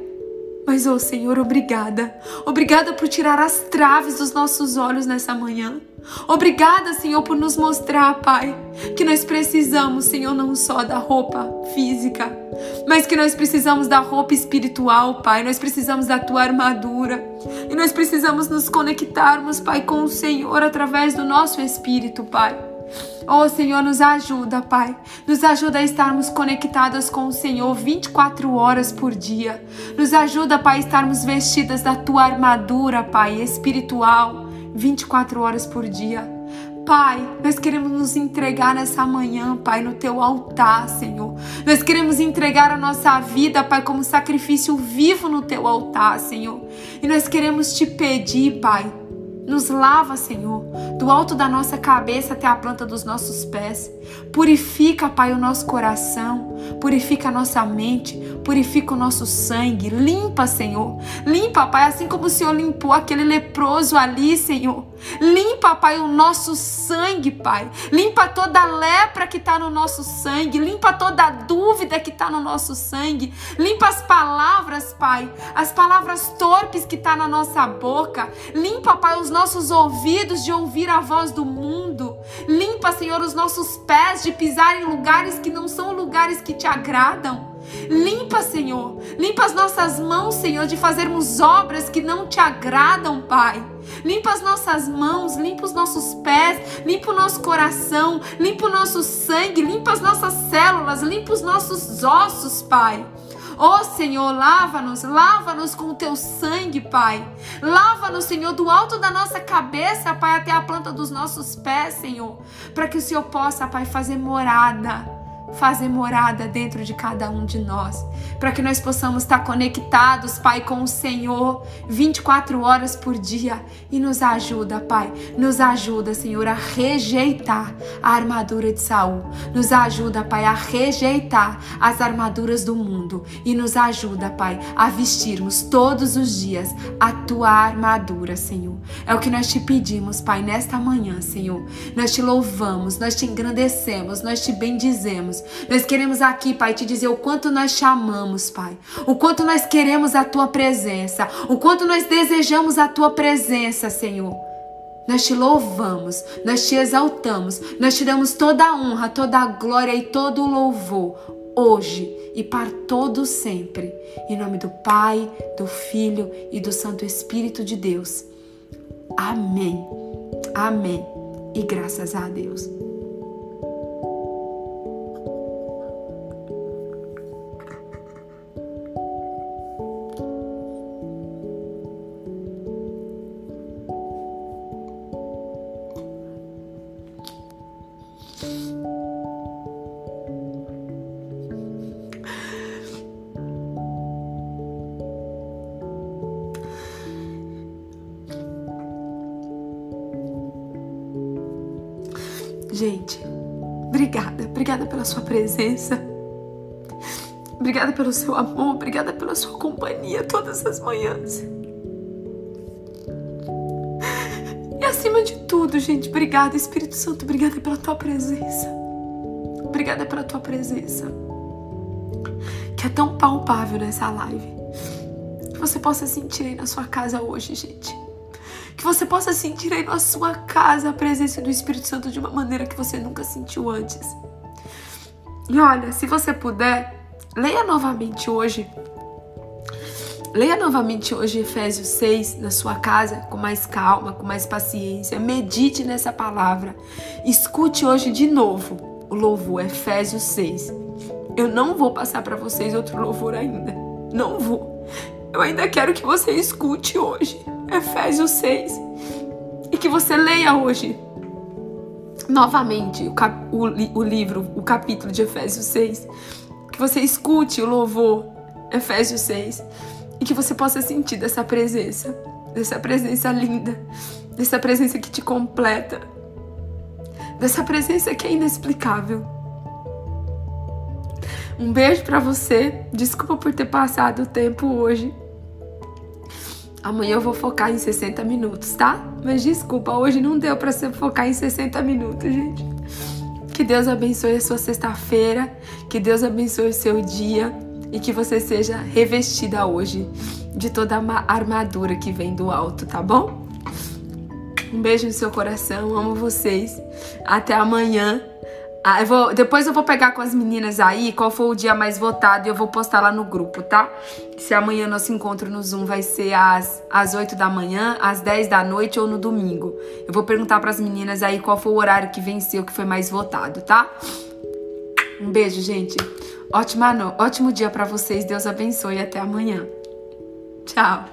Mas, oh, Senhor, obrigada. Obrigada por tirar as traves dos nossos olhos nessa manhã. Obrigada, Senhor, por nos mostrar, Pai, que nós precisamos, Senhor, não só da roupa física, mas que nós precisamos da roupa espiritual, Pai. Nós precisamos da tua armadura. E nós precisamos nos conectarmos, Pai, com o Senhor através do nosso espírito, Pai. Oh Senhor, nos ajuda, Pai. Nos ajuda a estarmos conectadas com o Senhor 24 horas por dia. Nos ajuda, Pai, a estarmos vestidas da tua armadura, Pai, espiritual, 24 horas por dia. Pai, nós queremos nos entregar nessa manhã, Pai, no teu altar, Senhor. Nós queremos entregar a nossa vida, Pai, como sacrifício vivo no teu altar, Senhor. E nós queremos te pedir, Pai, nos lava, Senhor, do alto da nossa cabeça até a planta dos nossos pés. Purifica, Pai, o nosso coração, purifica a nossa mente, purifica o nosso sangue. Limpa, Senhor. Limpa, Pai, assim como o Senhor limpou aquele leproso ali, Senhor. Limpa, Pai, o nosso sangue, Pai. Limpa toda a lepra que está no nosso sangue. Limpa toda a dúvida que está no nosso sangue. Limpa as palavras, Pai. As palavras torpes que está na nossa boca. Limpa, Pai, os nossos ouvidos de ouvir a voz do mundo. Limpa, Senhor, os nossos pés de pisar em lugares que não são lugares que te agradam. Limpa, Senhor. Limpa as nossas mãos, Senhor, de fazermos obras que não te agradam, Pai. Limpa as nossas mãos, limpa os nossos pés, limpa o nosso coração, limpa o nosso sangue, limpa as nossas células, limpa os nossos ossos, Pai. Ó oh, Senhor, lava-nos, lava-nos com o teu sangue, Pai. Lava-nos, Senhor, do alto da nossa cabeça, Pai, até a planta dos nossos pés, Senhor. Para que o Senhor possa, Pai, fazer morada fazer morada dentro de cada um de nós, para que nós possamos estar conectados, Pai, com o Senhor 24 horas por dia e nos ajuda, Pai, nos ajuda, Senhor, a rejeitar a armadura de Saul, nos ajuda, Pai, a rejeitar as armaduras do mundo e nos ajuda, Pai, a vestirmos todos os dias a tua armadura, Senhor. É o que nós te pedimos, Pai, nesta manhã, Senhor. Nós te louvamos, nós te engrandecemos, nós te bendizemos. Nós queremos aqui, Pai, te dizer o quanto nós te amamos, Pai. O quanto nós queremos a tua presença, o quanto nós desejamos a tua presença, Senhor. Nós te louvamos, nós te exaltamos, nós te damos toda a honra, toda a glória e todo o louvor, hoje e para todo sempre. Em nome do Pai, do Filho e do Santo Espírito de Deus. Amém. Amém. E graças a Deus. Obrigada, pela sua presença. Obrigada pelo seu amor, obrigada pela sua companhia todas as manhãs. E acima de tudo, gente, obrigada, Espírito Santo, obrigada pela tua presença. Obrigada pela tua presença. Que é tão palpável nessa live. Que você possa sentir aí na sua casa hoje, gente que você possa sentir aí na sua casa a presença do Espírito Santo de uma maneira que você nunca sentiu antes. E olha, se você puder, leia novamente hoje. Leia novamente hoje Efésios 6 na sua casa, com mais calma, com mais paciência. Medite nessa palavra. Escute hoje de novo o louvor, Efésios 6. Eu não vou passar para vocês outro louvor ainda. Não vou. Eu ainda quero que você escute hoje. Efésios 6. E que você leia hoje novamente o, cap, o, o livro, o capítulo de Efésios 6. Que você escute o louvor, Efésios 6. E que você possa sentir dessa presença, dessa presença linda, dessa presença que te completa, dessa presença que é inexplicável. Um beijo para você. Desculpa por ter passado o tempo hoje. Amanhã eu vou focar em 60 minutos, tá? Mas desculpa, hoje não deu para você focar em 60 minutos, gente. Que Deus abençoe a sua sexta-feira, que Deus abençoe o seu dia e que você seja revestida hoje de toda a armadura que vem do alto, tá bom? Um beijo no seu coração, amo vocês. Até amanhã. Ah, eu vou, depois eu vou pegar com as meninas aí qual foi o dia mais votado e eu vou postar lá no grupo, tá? Se amanhã nosso encontro no Zoom vai ser às, às 8 da manhã, às 10 da noite ou no domingo. Eu vou perguntar para as meninas aí qual foi o horário que venceu, que foi mais votado, tá? Um beijo, gente. Ótima no... Ótimo dia para vocês. Deus abençoe e até amanhã. Tchau.